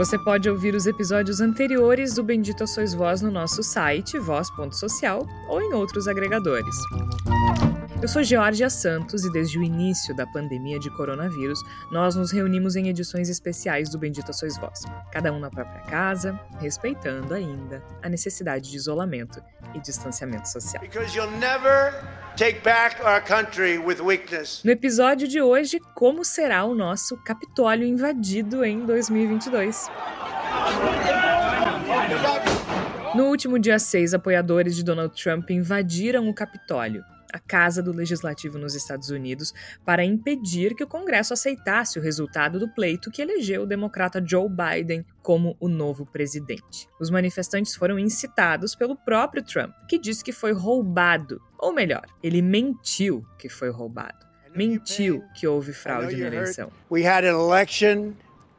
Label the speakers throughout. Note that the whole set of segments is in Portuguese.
Speaker 1: Você pode ouvir os episódios anteriores do Bendita Sois Voz no nosso site, voz.social, ou em outros agregadores. Eu sou Georgia Santos e desde o início da pandemia de coronavírus, nós nos reunimos em edições especiais do Bendita Sois Vós, cada um na própria casa, respeitando ainda a necessidade de isolamento e distanciamento social. No episódio de hoje, como será o nosso Capitólio invadido em 2022? No último dia 6, apoiadores de Donald Trump invadiram o Capitólio a Casa do Legislativo nos Estados Unidos para impedir que o Congresso aceitasse o resultado do pleito que elegeu o democrata Joe Biden como o novo presidente. Os manifestantes foram incitados pelo próprio Trump, que disse que foi roubado, ou melhor, ele mentiu que foi roubado. Mentiu que houve fraude na eleição.
Speaker 2: We had an election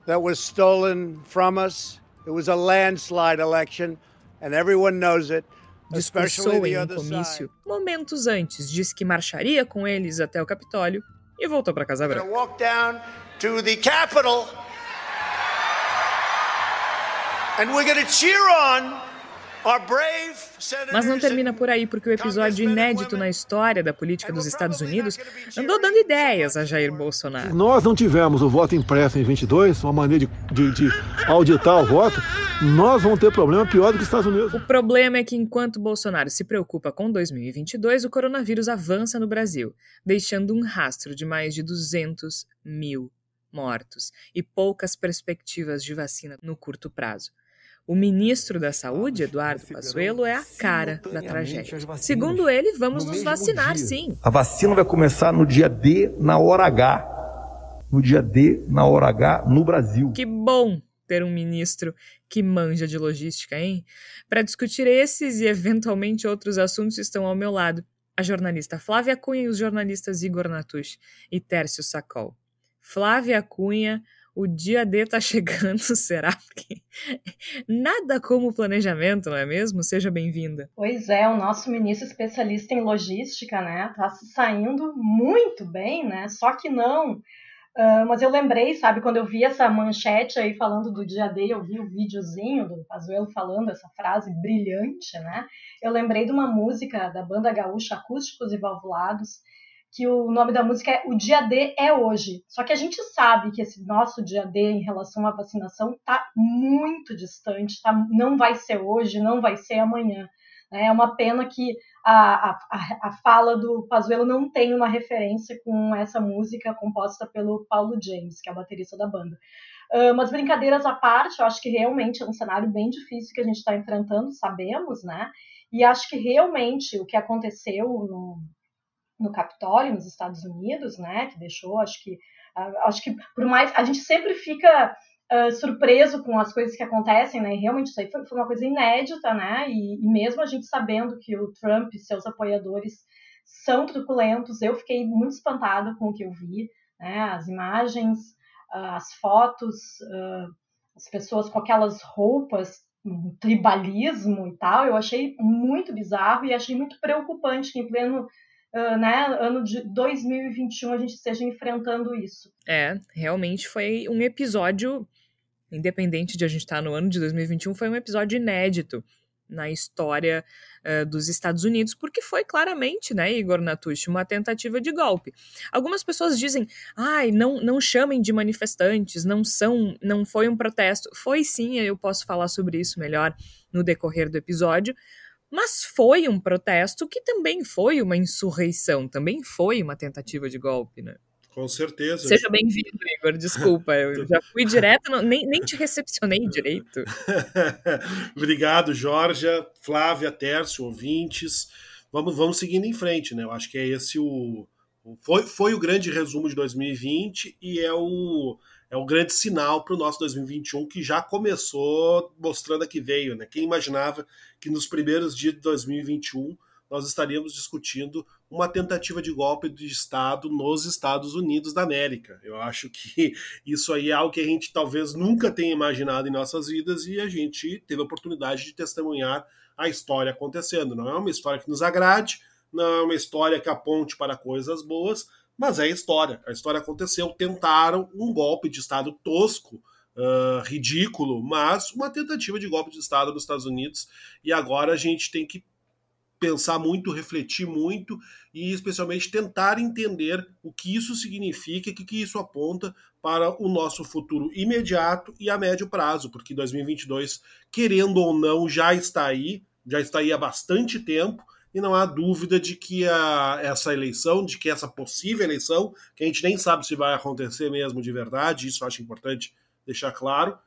Speaker 2: that was stolen from us. It was a landslide election and everyone knows it
Speaker 1: discursou em um comício momentos antes, disse que marcharia com eles até o Capitólio e voltou para Casa Branca. And we're going to cheer on mas não termina por aí, porque o episódio inédito na história da política dos Estados Unidos andou dando ideias a Jair Bolsonaro.
Speaker 3: Nós não tivemos o voto impresso em 22, uma maneira de, de, de auditar o voto, nós vamos ter problema pior do que os Estados Unidos.
Speaker 1: O problema é que enquanto Bolsonaro se preocupa com 2022, o coronavírus avança no Brasil, deixando um rastro de mais de 200 mil mortos e poucas perspectivas de vacina no curto prazo. O ministro da Saúde, Eduardo Pazuello, é a cara da tragédia. Segundo ele, vamos nos vacinar, dia. sim.
Speaker 4: A vacina vai começar no dia D, na hora H. No dia D, na hora H, no Brasil.
Speaker 1: Que bom ter um ministro que manja de logística, hein? Para discutir esses e eventualmente outros assuntos estão ao meu lado a jornalista Flávia Cunha e os jornalistas Igor Natush e Tércio Sacol. Flávia Cunha o dia D tá chegando, será? Porque nada como planejamento, não é mesmo? Seja bem-vinda.
Speaker 5: Pois é, o nosso ministro especialista em logística, né, tá saindo muito bem, né? Só que não. Uh, mas eu lembrei, sabe, quando eu vi essa manchete aí falando do dia D, eu vi o videozinho do Pazuello falando essa frase brilhante, né? Eu lembrei de uma música da banda gaúcha Acústicos e Valvulados, que o nome da música é O Dia D é Hoje. Só que a gente sabe que esse nosso dia D em relação à vacinação está muito distante, tá? não vai ser hoje, não vai ser amanhã. Né? É uma pena que a, a, a fala do Pazuello não tenha uma referência com essa música composta pelo Paulo James, que é o baterista da banda. Uh, mas brincadeiras à parte, eu acho que realmente é um cenário bem difícil que a gente está enfrentando, sabemos, né? E acho que realmente o que aconteceu no, no Capitólio, nos Estados Unidos, né, que deixou, acho que, uh, acho que por mais, a gente sempre fica uh, surpreso com as coisas que acontecem, né, e realmente isso aí foi, foi uma coisa inédita, né, e, e, mesmo a gente sabendo que o Trump e seus apoiadores são truculentos, eu fiquei muito espantada com o que eu vi, né, as imagens, uh, as fotos, as pessoas com aquelas roupas um tribalismo e tal, eu achei muito bizarro e achei muito preocupante que em pleno uh, né, ano de 2021 a gente esteja enfrentando isso.
Speaker 1: É, realmente foi um episódio, independente de a gente estar tá no ano de 2021, foi um episódio inédito na história uh, dos Estados Unidos, porque foi claramente, né, Igor Natucci, uma tentativa de golpe. Algumas pessoas dizem, ai, não, não chamem de manifestantes, não são, não foi um protesto. Foi sim, eu posso falar sobre isso melhor no decorrer do episódio, mas foi um protesto que também foi uma insurreição, também foi uma tentativa de golpe, né?
Speaker 3: Com certeza.
Speaker 1: Seja bem-vindo, Igor. Desculpa, eu já fui direto, não, nem, nem te recepcionei direito.
Speaker 3: Obrigado, Jorge, Flávia, Tércio, ouvintes. Vamos, vamos seguindo em frente, né? Eu acho que é esse o. Foi, foi o grande resumo de 2020 e é o,
Speaker 6: é o grande sinal para o nosso 2021 que já começou mostrando a que veio. Né? Quem imaginava que nos primeiros dias de 2021 nós estaríamos discutindo uma tentativa de golpe de Estado nos Estados Unidos da América. Eu acho que isso aí é algo que a gente talvez nunca tenha imaginado em nossas vidas e a gente teve a oportunidade de testemunhar a história acontecendo. Não é uma história que nos agrade, não é uma história que aponte para coisas boas, mas é história. A história aconteceu, tentaram um golpe de Estado tosco, uh, ridículo, mas uma tentativa de golpe de Estado nos Estados Unidos, e agora a gente tem que pensar muito, refletir muito e especialmente tentar entender o que isso significa e o que isso aponta para o nosso futuro imediato e a médio prazo, porque 2022, querendo ou não, já está aí, já está aí há bastante tempo e não há dúvida de que a, essa eleição, de que essa possível eleição, que a gente nem sabe se vai acontecer mesmo de verdade, isso acho importante deixar claro,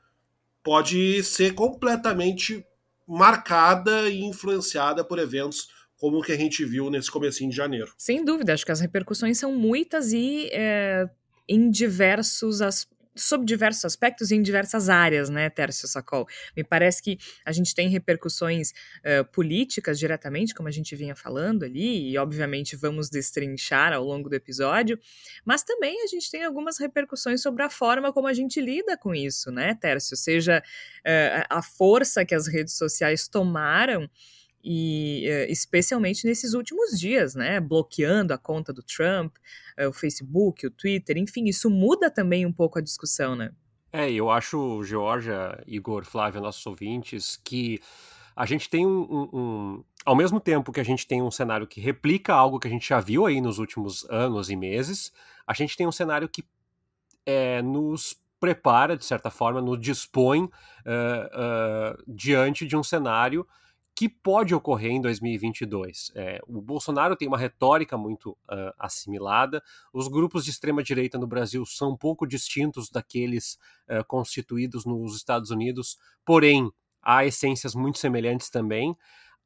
Speaker 6: pode ser completamente marcada e influenciada por eventos como o que a gente viu nesse comecinho de janeiro.
Speaker 1: Sem dúvida, acho que as repercussões são muitas e é, em diversos aspectos sob diversos aspectos e em diversas áreas, né, Tércio Sacol? Me parece que a gente tem repercussões uh, políticas diretamente, como a gente vinha falando ali, e obviamente vamos destrinchar ao longo do episódio, mas também a gente tem algumas repercussões sobre a forma como a gente lida com isso, né, Tércio? Seja uh, a força que as redes sociais tomaram e especialmente nesses últimos dias, né, bloqueando a conta do Trump, o Facebook, o Twitter, enfim, isso muda também um pouco a discussão, né?
Speaker 7: É, eu acho, Georgia, Igor, Flávio, nossos ouvintes, que a gente tem um, um, um, Ao mesmo tempo que a gente tem um cenário que replica algo que a gente já viu aí nos últimos anos e meses, a gente tem um cenário que é, nos prepara, de certa forma, nos dispõe uh, diante de um cenário que pode ocorrer em 2022. É, o Bolsonaro tem uma retórica muito uh, assimilada, os grupos de extrema-direita no Brasil são pouco distintos daqueles uh, constituídos nos Estados Unidos, porém, há essências muito semelhantes também.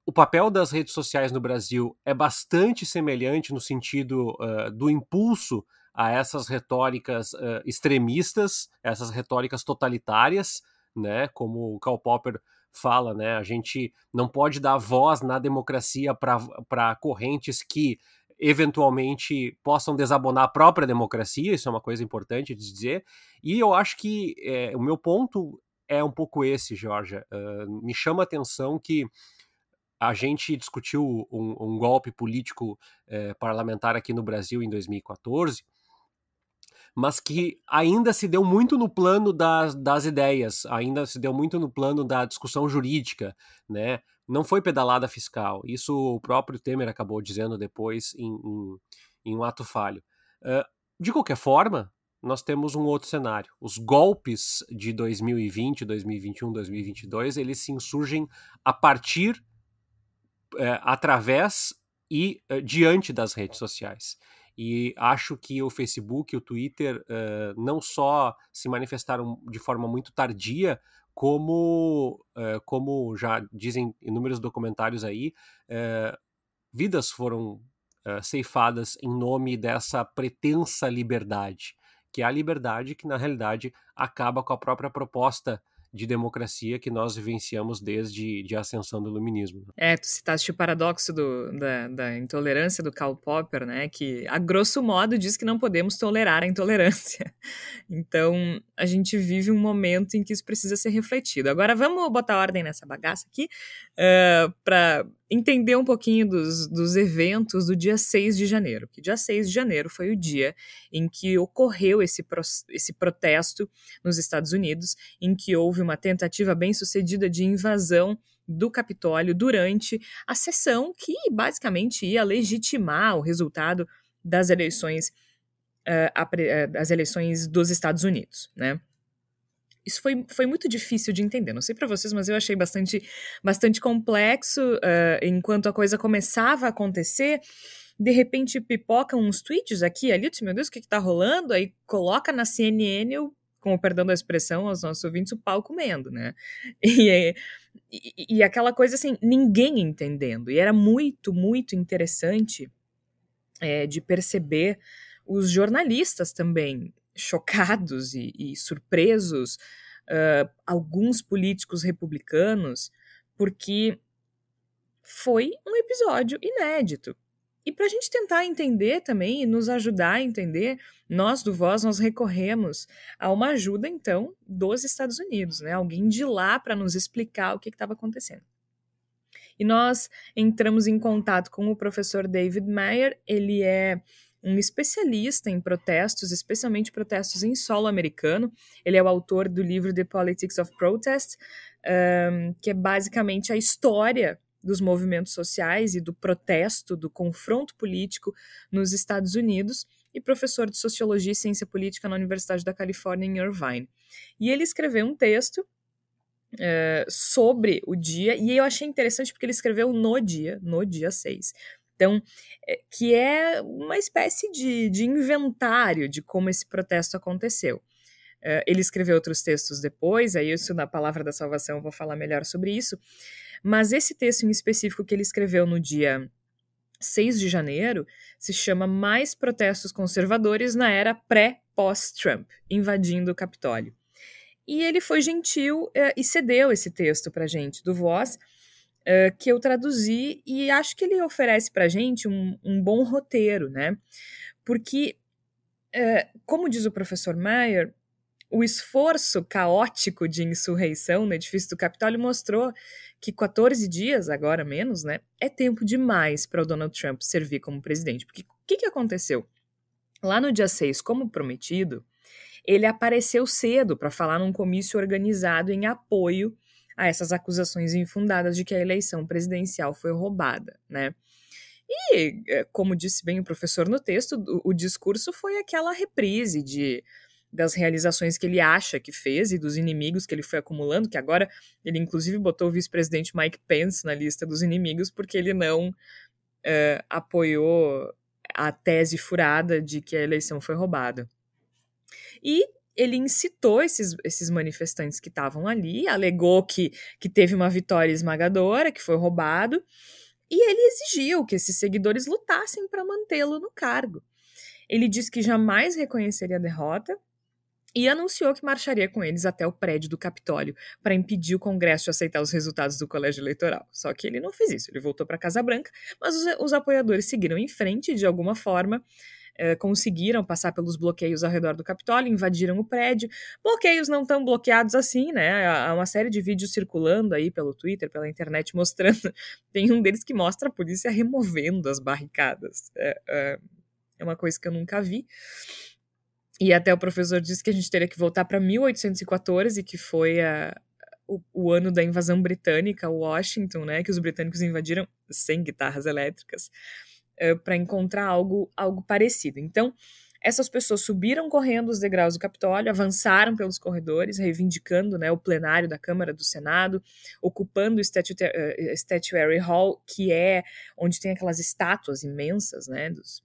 Speaker 7: O papel das redes sociais no Brasil é bastante semelhante no sentido uh, do impulso a essas retóricas extremistas, essas retóricas totalitárias, né, como o Karl Popper fala, né? A gente não pode dar voz na democracia para correntes que eventualmente possam desabonar a própria democracia, isso é uma coisa importante de dizer. E eu acho que é, o meu ponto é um pouco esse, Georgia. Uh, me chama a atenção que a gente discutiu um, um golpe político eh, parlamentar aqui no Brasil em 2014 mas que ainda se deu muito no plano das, das ideias, ainda se deu muito no plano da discussão jurídica, né? Não foi pedalada fiscal. Isso o próprio Temer acabou dizendo depois em, em, em um ato falho. Uh, de qualquer forma, nós temos um outro cenário. Os golpes de 2020, 2021, 2022, eles se insurgem a partir, uh, através e uh, diante das redes sociais. E acho que o Facebook e o Twitter uh, não só se manifestaram de forma muito tardia, como, uh, como já dizem inúmeros documentários aí, uh, vidas foram ceifadas em nome dessa pretensa liberdade, que é a liberdade que, na realidade, acaba com a própria proposta de democracia que nós vivenciamos desde a ascensão do iluminismo. Né?
Speaker 1: É, tu citaste o paradoxo do, da, da, intolerância do Karl Popper, né, que a grosso modo diz que não podemos tolerar a intolerância. Então, a gente vive um momento em que isso precisa ser refletido. Agora, vamos botar ordem nessa bagaça aqui uh, para entender um pouquinho dos, dos eventos do dia 6 de janeiro. Que dia 6 de janeiro foi o dia em que ocorreu esse, pro, esse protesto nos Estados Unidos, em que houve uma tentativa bem sucedida de invasão do Capitólio durante a sessão que basicamente ia legitimar o resultado das eleições, uh, a, uh, as eleições dos Estados Unidos, né? Isso foi, foi muito difícil de entender. Não sei para vocês, mas eu achei bastante, bastante complexo uh, enquanto a coisa começava a acontecer. De repente pipocam uns tweets aqui ali, meu Deus, o que, que tá rolando? Aí coloca na CNN, o, com o perdão da expressão aos nossos ouvintes, o pau comendo, né? E, e, e aquela coisa assim, ninguém entendendo. E era muito, muito interessante é, de perceber os jornalistas também chocados e, e surpresos uh, alguns políticos republicanos, porque foi um episódio inédito. E para a gente tentar entender também e nos ajudar a entender, nós do Voz, nós recorremos a uma ajuda, então, dos Estados Unidos, né? Alguém de lá para nos explicar o que estava acontecendo. E nós entramos em contato com o professor David Mayer, ele é um especialista em protestos, especialmente protestos em solo americano. Ele é o autor do livro The Politics of Protest, um, que é basicamente a história dos movimentos sociais e do protesto, do confronto político nos Estados Unidos, e professor de Sociologia e Ciência Política na Universidade da Califórnia, em Irvine. E ele escreveu um texto uh, sobre o dia, e eu achei interessante porque ele escreveu no dia, no dia 6. Então, é, que é uma espécie de, de inventário de como esse protesto aconteceu. Uh, ele escreveu outros textos depois, aí isso na Palavra da Salvação eu vou falar melhor sobre isso, mas esse texto em específico que ele escreveu no dia 6 de janeiro se chama Mais Protestos Conservadores na Era Pré-Pós-Trump, invadindo o Capitólio. E ele foi gentil eh, e cedeu esse texto para gente, do Voz, eh, que eu traduzi, e acho que ele oferece para gente um, um, bom roteiro, né? Porque, eh, como diz o professor Mayer, o esforço caótico de insurreição no edifício do Capitólio mostrou que 14 dias, agora menos, né, é tempo demais para o Donald Trump servir como presidente. Porque o que, que aconteceu? Lá no dia 6, como prometido, ele apareceu cedo para falar num comício organizado em apoio a essas acusações infundadas de que a eleição presidencial foi roubada, né? E, é, como disse bem o professor no texto, o, o discurso foi aquela reprise de das realizações que ele acha que fez e dos inimigos que ele foi acumulando, que agora ele inclusive botou o vice-presidente Mike Pence na lista dos inimigos porque ele não uh, apoiou a tese furada de que a eleição foi roubada. E ele incitou esses, esses manifestantes que estavam ali, alegou que, que teve uma vitória esmagadora, que foi roubado, e ele exigiu que esses seguidores lutassem para mantê-lo no cargo. Ele disse que jamais reconheceria a derrota e anunciou que marcharia com eles até o prédio do Capitólio para impedir o Congresso de aceitar os resultados do colégio eleitoral. Só que ele não fez isso, ele voltou para a Casa Branca, mas os, os apoiadores seguiram em frente de alguma forma eh, conseguiram passar pelos bloqueios ao redor do Capitólio, invadiram o prédio. Bloqueios não tão bloqueados assim, né? Há uma série de vídeos circulando aí pelo Twitter, pela internet, mostrando. Tem um deles que mostra a polícia removendo as barricadas. É, é, é uma coisa que eu nunca vi. E até o professor disse que a gente teria que voltar para 1814, que foi a, o, o, ano da invasão britânica, Washington, né? Que os britânicos invadiram sem guitarras elétricas eh, para encontrar algo, algo parecido. Então, essas pessoas subiram correndo os degraus do Capitólio, avançaram pelos corredores, reivindicando né, o plenário da Câmara do Senado, ocupando o Statuary, uh, Statuary Hall, que é onde tem aquelas estátuas imensas né, dos,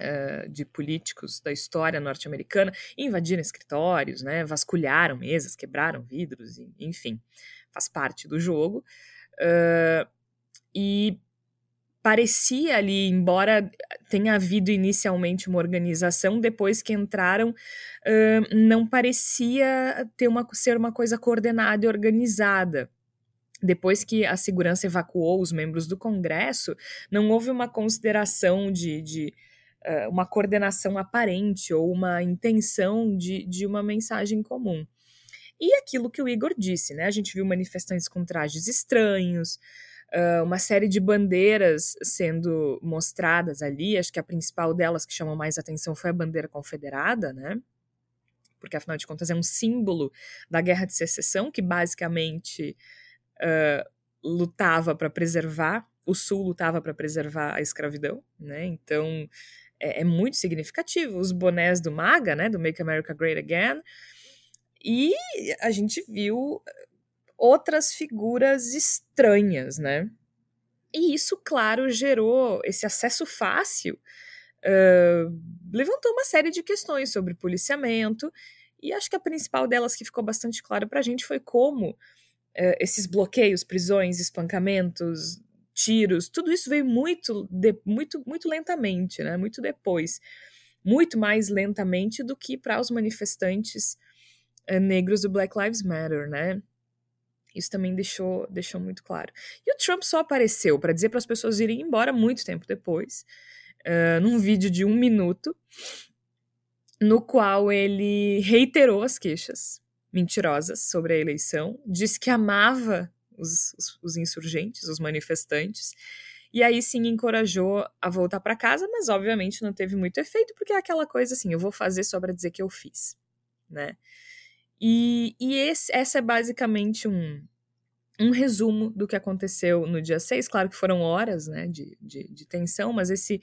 Speaker 1: uh, de políticos da história norte-americana, invadiram escritórios, né, vasculharam mesas, quebraram vidros, enfim, faz parte do jogo. Uh, e parecia ali, embora tenha havido inicialmente uma organização, depois que entraram, uh, não parecia ter uma, ser uma coisa coordenada e organizada. Depois que a segurança evacuou os membros do Congresso, não houve uma consideração de, de uh, uma coordenação aparente ou uma intenção de, de uma mensagem comum. E aquilo que o Igor disse, né? A gente viu manifestantes com trajes estranhos, uh, uma série de bandeiras sendo mostradas ali. Acho que a principal delas que chamou mais atenção foi a bandeira confederada, né? Porque afinal de contas é um símbolo da Guerra de Secessão que basicamente uh, lutava para preservar o Sul lutava para preservar a escravidão, né? Então é, é, muito significativo. Os bonés do MAGA, né? Do Make America Great Again. E a gente viu outras figuras estranhas, né? E isso, claro, gerou esse acesso fácil, uh, levantou uma série de questões sobre policiamento, e acho que a principal delas que ficou bastante clara para a gente foi como uh, esses bloqueios, prisões, espancamentos, tiros, tudo isso veio muito, de, muito, muito lentamente, né? Muito depois. muito mais lentamente do que para os manifestantes uh, negros do Black Lives Matter, né? Isso também deixou, deixou muito claro. E o Trump só apareceu para dizer para as pessoas irem embora muito tempo depois, uh, num vídeo de um minuto, no qual ele reiterou as queixas mentirosas sobre a eleição, disse que amava os, os, os insurgentes, os manifestantes, e aí sim encorajou a voltar para casa, mas obviamente não teve muito efeito, porque é aquela coisa assim, eu vou fazer só para dizer que eu fiz, né? E, e esse, essa é basicamente um, um resumo do que aconteceu no dia 6. Claro que foram horas né, de, de, de tensão, mas esse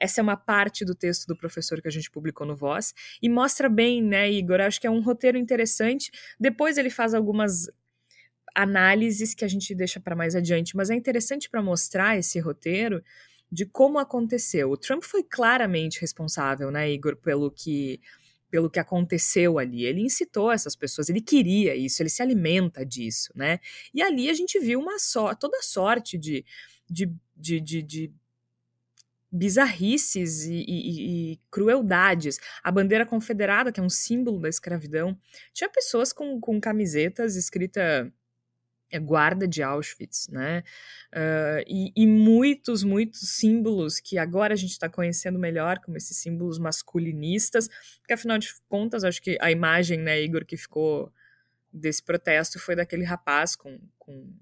Speaker 1: essa é uma parte do texto do professor que a gente publicou no Voz e mostra bem, né, Igor? Acho que é um roteiro interessante. Depois ele faz algumas análises que a gente deixa para mais adiante, mas é interessante para mostrar esse roteiro de como aconteceu. O Trump foi claramente responsável, né, Igor, pelo que pelo que aconteceu ali. Ele incitou essas pessoas, ele queria isso, ele se alimenta disso, né? E ali a gente viu uma só, toda sorte de, de, de, de, de bizarrices e, e, e, crueldades. A bandeira confederada, que é um símbolo da escravidão, tinha pessoas com, com camisetas escrita é, guarda de Auschwitz, né? Uh, e, e, muitos, muitos símbolos que agora a gente está conhecendo melhor, como esses símbolos masculinistas, porque afinal de contas, acho que a imagem, né, Igor, que ficou desse protesto foi daquele rapaz com, com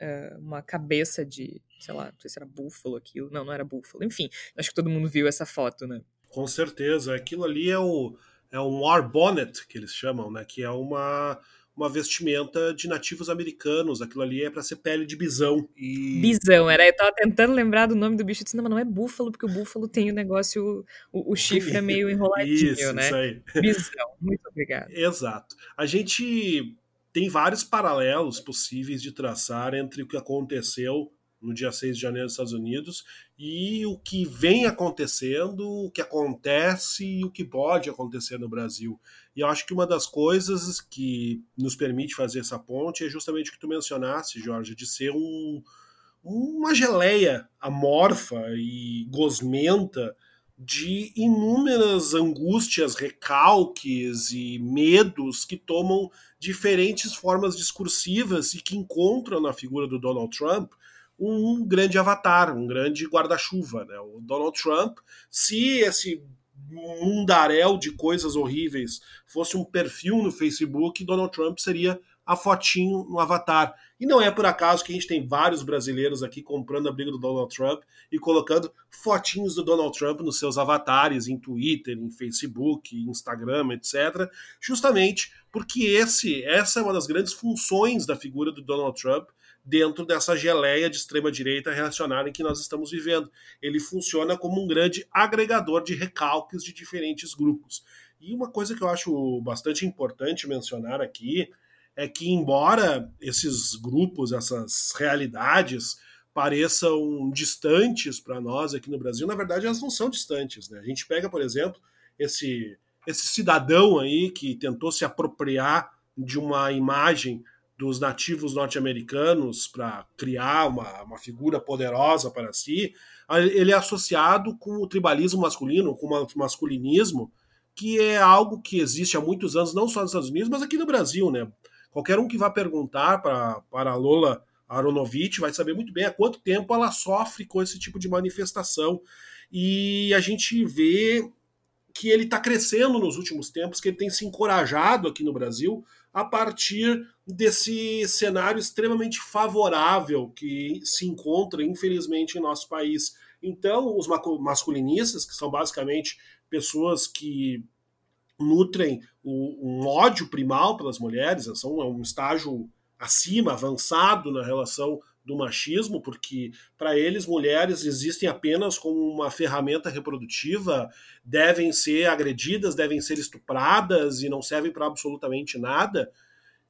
Speaker 1: uh, uma cabeça de, sei lá, não sei se era búfalo aquilo, não, não era búfalo, enfim, acho que todo mundo viu essa foto, né?
Speaker 6: Com certeza, aquilo ali é o é um war bonnet que eles chamam, né, que é uma uma vestimenta de nativos americanos. Aquilo ali é para ser pele de bisão. E...
Speaker 1: Bisão, era. Eu tava tentando lembrar do nome do bicho. Eu disse, não, mas não é búfalo, porque o búfalo tem o negócio, o, o chifre é meio enroladinho,
Speaker 6: isso,
Speaker 1: né?
Speaker 6: Isso aí.
Speaker 1: Bisão, muito obrigado.
Speaker 6: Exato. A gente tem vários paralelos possíveis de traçar entre o que aconteceu no dia 6 de janeiro nos Estados Unidos, e o que vem acontecendo, o que acontece e o que pode acontecer no Brasil. E eu acho que uma das coisas que nos permite fazer essa ponte é justamente o que tu mencionaste, Jorge, de ser um, uma geleia amorfa e gosmenta de inúmeras angústias, recalques e medos que tomam diferentes formas discursivas e que encontram na figura do Donald Trump um grande avatar, um grande guarda-chuva. Né? O Donald Trump, se esse mundaréu de coisas horríveis fosse um perfil no Facebook, Donald Trump seria a fotinho no avatar. E não é por acaso que a gente tem vários brasileiros aqui comprando a briga do Donald Trump e colocando fotinhos do Donald Trump nos seus avatares em Twitter, em Facebook, Instagram, etc. Justamente porque esse, essa é uma das grandes funções da figura do Donald Trump dentro dessa geleia de extrema-direita reacionária em que nós estamos vivendo. Ele funciona como um grande agregador de recalques de diferentes grupos. E uma coisa que eu acho bastante importante mencionar aqui é que, embora esses grupos, essas realidades, pareçam distantes para nós aqui no Brasil, na verdade elas não são distantes. Né? A gente pega, por exemplo, esse, esse cidadão aí que tentou se apropriar de uma imagem dos nativos norte-americanos para criar uma, uma figura poderosa para si, ele é associado com o tribalismo masculino, com o masculinismo, que é algo que existe há muitos anos, não só nos Estados Unidos, mas aqui no Brasil. Né? Qualquer um que vá perguntar para, para a Lola Aronovitch vai saber muito bem há quanto tempo ela sofre com esse tipo de manifestação. E a gente vê que ele está crescendo nos últimos tempos, que ele tem se encorajado aqui no Brasil a partir desse cenário extremamente favorável que se encontra, infelizmente, em nosso país. Então, os masculinistas, que são basicamente pessoas que nutrem um ódio primal pelas mulheres, são um estágio acima, avançado na relação do machismo, porque para eles mulheres existem apenas como uma ferramenta reprodutiva, devem ser agredidas, devem ser estupradas e não servem para absolutamente nada.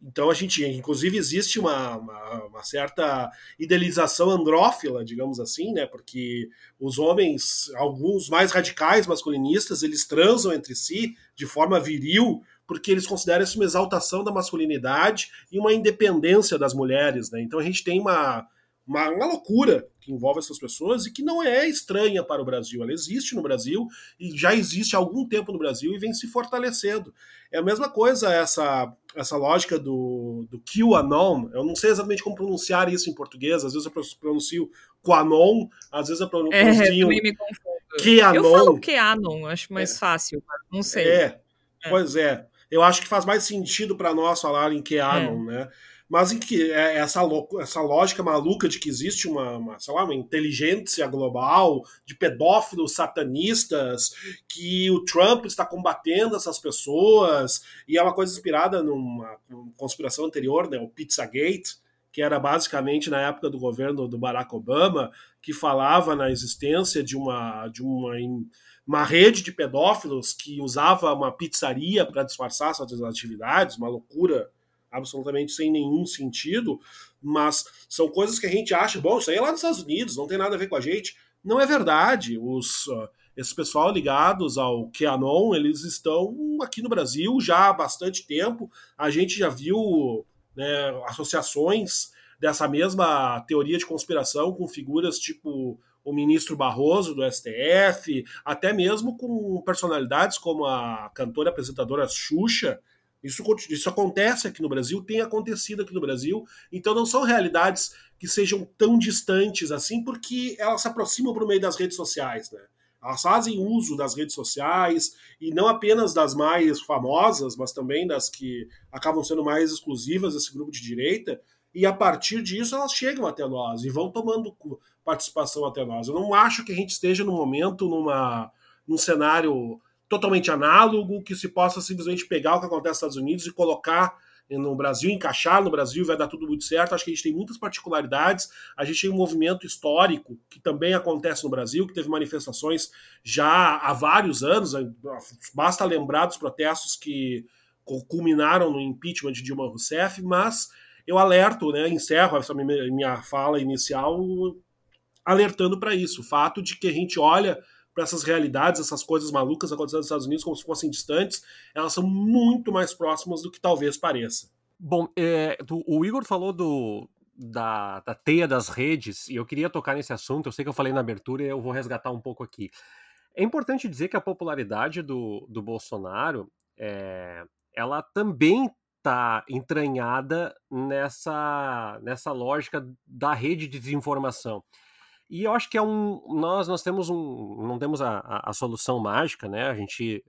Speaker 6: Então a gente, inclusive, existe uma, uma, uma, certa idealização andrófila, digamos assim, né? Porque os homens, alguns mais radicais masculinistas, eles transam entre si de forma viril, porque eles consideram isso uma exaltação da masculinidade e uma independência das mulheres, né? Então a gente tem uma, uma, uma, loucura que envolve essas pessoas e que não é estranha para o Brasil. Ela existe no Brasil e já existe há algum tempo no Brasil e vem se fortalecendo. É a mesma coisa essa, essa lógica do, do QAnon. Eu não sei exatamente como pronunciar isso em português. Às vezes eu pronuncio QAnon, às vezes eu pronuncio
Speaker 1: é, QAnon. Eu falo QAnon, acho mais é. fácil, não sei.
Speaker 6: É, é, pois é. Eu acho que faz mais sentido para nós falar em QAnon, é. né? mas em que é, essa, essa lógica maluca de que existe uma, uma, sei lá, uma inteligência global de pedófilos satanistas, que o Trump está combatendo essas pessoas, e é uma coisa inspirada numa conspiração anterior, né, o Pizzagate, que era basicamente na época do governo do Barack Obama, que falava na existência de uma, de uma, uma rede de pedófilos que usava uma pizzaria para disfarçar suas atividades, uma loucura absolutamente sem nenhum sentido, mas são coisas que a gente acha, bom, isso aí é lá nos Estados Unidos, não tem nada a ver com a gente. Não é verdade. Os, uh, esse pessoal ligados ao QAnon, eles estão aqui no Brasil já há bastante tempo. A gente já viu né, associações dessa mesma teoria de conspiração com figuras tipo o ministro Barroso do STF, até mesmo com personalidades como a cantora apresentadora Xuxa, isso, isso acontece aqui no Brasil, tem acontecido aqui no Brasil, então não são realidades que sejam tão distantes assim, porque elas se aproximam por meio das redes sociais, né? Elas fazem uso das redes sociais, e não apenas das mais famosas, mas também das que acabam sendo mais exclusivas desse grupo de direita, e a partir disso elas chegam até nós e vão tomando participação até nós. Eu não acho que a gente esteja no momento numa, num cenário totalmente análogo, que se possa simplesmente pegar o que acontece nos Estados Unidos e colocar no Brasil, encaixar no Brasil, vai dar tudo muito certo. Acho que a gente tem muitas particularidades. A gente tem um movimento histórico que também acontece no Brasil, que teve manifestações já há vários anos. Basta lembrar dos protestos que culminaram no impeachment de Dilma Rousseff, mas eu alerto, né, encerro essa minha fala inicial alertando para isso, o fato de que a gente olha para essas realidades, essas coisas malucas acontecendo nos Estados Unidos como se fossem distantes, elas são muito mais próximas do que talvez pareça.
Speaker 7: Bom, é, o Igor falou do, da, da teia das redes, e eu queria tocar nesse assunto, eu sei que eu falei na abertura e eu vou resgatar um pouco aqui. É importante dizer que a popularidade do, do Bolsonaro, é, ela também está entranhada nessa, nessa lógica da rede de desinformação. E eu acho que é um. Nós, nós temos um. Não temos a, a, a solução mágica, né? A gente.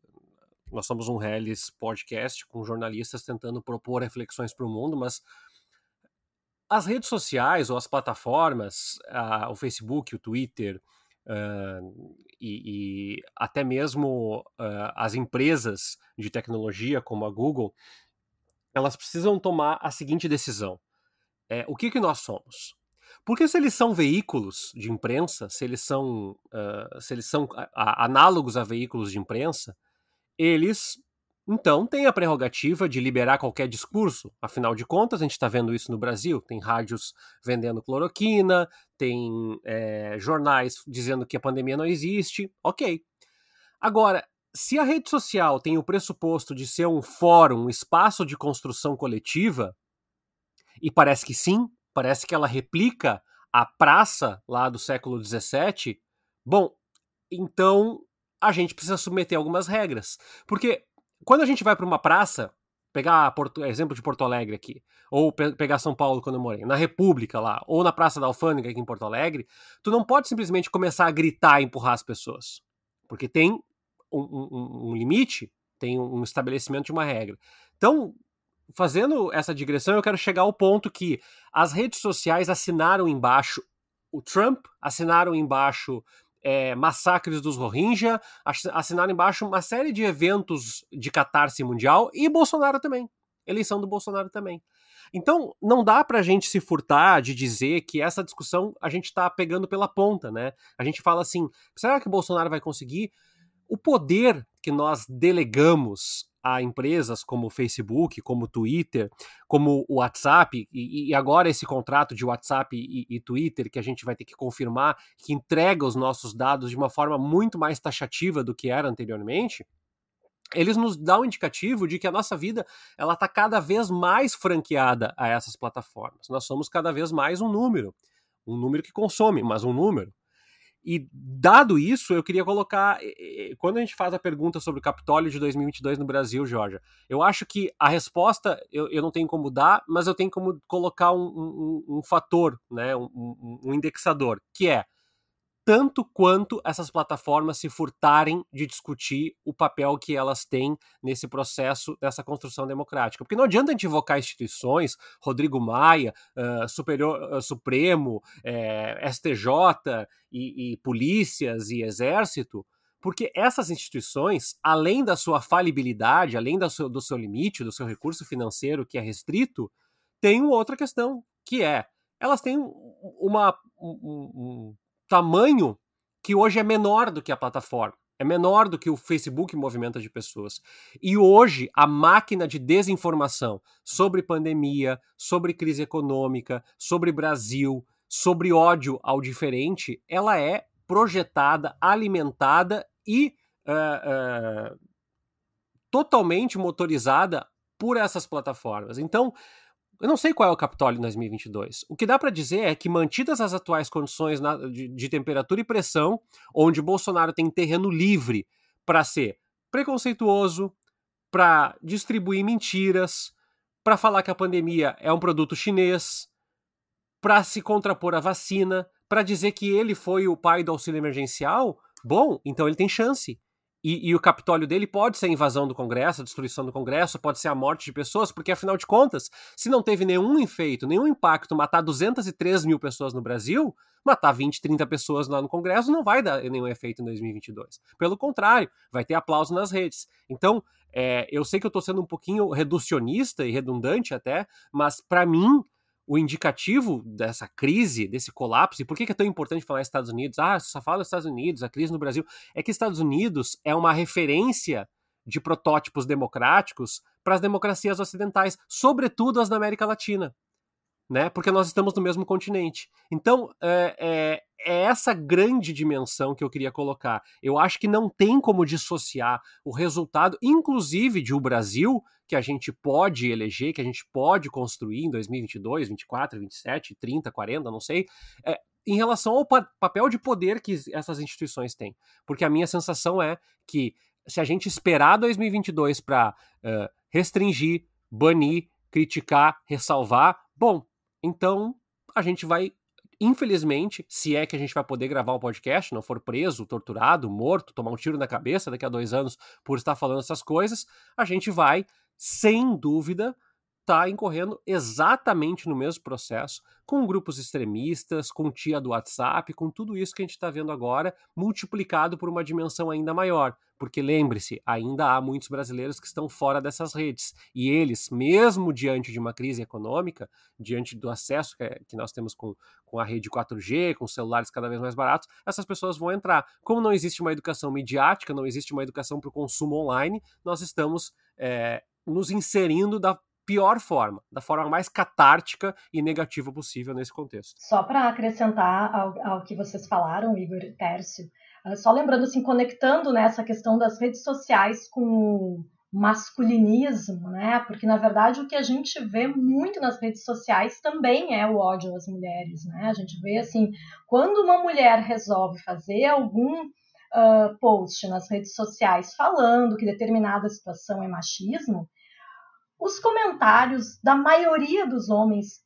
Speaker 7: Nós somos um Hellis podcast com jornalistas tentando propor reflexões para o mundo, mas as redes sociais ou as plataformas, uh, o Facebook, o Twitter, uh, e, e, até mesmo uh, as empresas de tecnologia, como a Google, elas precisam tomar a seguinte decisão: é, o que, que nós somos? Porque se eles são veículos de imprensa, se eles são, uh, se eles são a, análogos a veículos de imprensa, eles então têm a prerrogativa de liberar qualquer discurso. Afinal de contas, a gente está vendo isso no Brasil. Tem rádios vendendo cloroquina, tem é, jornais dizendo que a pandemia não existe. Ok. Agora, se a rede social tem o pressuposto de ser um fórum, um espaço de construção coletiva, e parece que sim, parece que ela replica a praça lá do século XVII, bom, então a gente precisa submeter algumas regras. Porque quando a gente vai para uma praça, pegar Porto, exemplo de Porto Alegre aqui, ou pe pegar São Paulo quando eu morei, na República lá, ou na Praça da Alfândega aqui em Porto Alegre, tu não pode simplesmente começar a gritar e empurrar as pessoas. Porque tem um, um, um limite, tem um estabelecimento de uma regra. Então, fazendo essa digressão, eu quero chegar ao ponto que as redes sociais assinaram embaixo o Trump, assinaram embaixo é, massacres dos Rohingya, assinaram embaixo uma série de eventos de catarse mundial e Bolsonaro também. Eleição do Bolsonaro também. Então, não dá para a gente se furtar de dizer que essa discussão a gente está pegando pela ponta, né? A gente fala assim: será que o Bolsonaro vai conseguir? O poder que nós delegamos a empresas como Facebook, como Twitter, como o WhatsApp, e, e agora esse contrato de WhatsApp e, e, Twitter que a gente vai ter que confirmar, que entrega os nossos dados de uma forma muito mais taxativa do que era anteriormente, eles nos dão um indicativo de que a nossa vida ela está cada vez mais franqueada a essas plataformas. Nós somos cada vez mais um número. um número que consome, mas um número. E dado isso, eu queria colocar. Quando a gente faz a pergunta sobre o Capitólio de 2022 no Brasil, Georgia, eu acho que a resposta eu, eu não tenho como dar, mas eu tenho como colocar um, um, um fator, né, um, um indexador, que é tanto quanto essas plataformas se furtarem de discutir o papel que elas têm nesse processo dessa construção democrática. Porque não adianta a gente invocar instituições, Rodrigo Maia, uh, Superior, uh, Supremo, uh, eh, STJ e, e polícias e exército, porque essas instituições, além da sua falibilidade, além do seu, do seu limite, do seu recurso financeiro que é restrito, têm uma outra questão, que é elas têm uma, um, um, tamanho que hoje é menor do que a plataforma. É menor do que o Facebook movimenta de pessoas. E hoje, a máquina de desinformação sobre pandemia, sobre crise econômica, sobre Brasil, sobre ódio ao diferente, ela é projetada, alimentada e uh, uh, totalmente motorizada por essas plataformas. Então, eu não sei qual é o Capitólio em 2022. O que dá para dizer é que, mantidas as atuais condições na, de, de temperatura e pressão, onde Bolsonaro tem terreno livre para ser preconceituoso, para distribuir mentiras, para falar que a pandemia é um produto chinês, para se contrapor à vacina, para dizer que ele foi o pai do auxílio emergencial, bom, então ele tem chance. E, e, o Capitólio dele pode ser a invasão do Congresso, a destruição do Congresso, pode ser a morte de pessoas, porque afinal de contas, se não teve nenhum efeito, nenhum impacto matar 203 mil pessoas no Brasil, matar 20, 30 pessoas lá no Congresso não vai dar nenhum efeito em 2022. Pelo contrário, vai ter aplauso nas redes. Então, é, eu sei que eu estou sendo um pouquinho reducionista e redundante até, mas para mim, o indicativo dessa crise, desse colapso, e por que é tão importante falar Estados Unidos? Ah, só fala Estados Unidos, a crise no Brasil. É que Estados Unidos é uma referência de protótipos democráticos para as democracias ocidentais, sobretudo as da América Latina né? Porque nós estamos no mesmo continente. Então, é, é, é, essa grande dimensão que eu queria colocar. Eu acho que não tem como dissociar o resultado, inclusive de o Brasil, que a gente pode eleger, que a gente pode construir em 2022, 24, 27, 30, 40, não sei, é, em relação ao pa papel de poder que essas instituições têm. Porque a minha sensação é que se a gente esperar 2022 para uh, restringir, banir, criticar, ressalvar, bom, então, a gente vai, infelizmente, se é que a gente vai poder gravar o um podcast, não for preso, torturado, morto, tomar um tiro na cabeça daqui a dois anos por estar falando essas coisas, a gente vai, sem dúvida, está incorrendo exatamente no mesmo processo, com grupos extremistas, com tia do WhatsApp, com tudo isso que a gente está vendo agora, multiplicado por uma dimensão ainda maior. Porque lembre-se, ainda há muitos brasileiros que estão fora dessas redes. E eles, mesmo diante de uma crise econômica, diante do acesso que, que nós temos com, com a rede 4G, com celulares cada vez mais baratos, essas pessoas vão entrar. Como não existe uma educação midiática, não existe uma educação para o consumo online, nós estamos é, nos inserindo da pior forma, da forma mais catártica e negativa possível nesse contexto.
Speaker 5: Só para acrescentar ao, ao, que vocês falaram, Igor e Tércio, uh, só lembrando, assim, conectando né, questão das redes sociais com o masculinismo, né? Porque na verdade o que a gente vê muito nas redes sociais também é o ódio às mulheres, né? A gente vê assim, quando uma mulher resolve fazer algum uh, post nas redes sociais falando que determinada situação é machismo, os comentários da maioria dos homens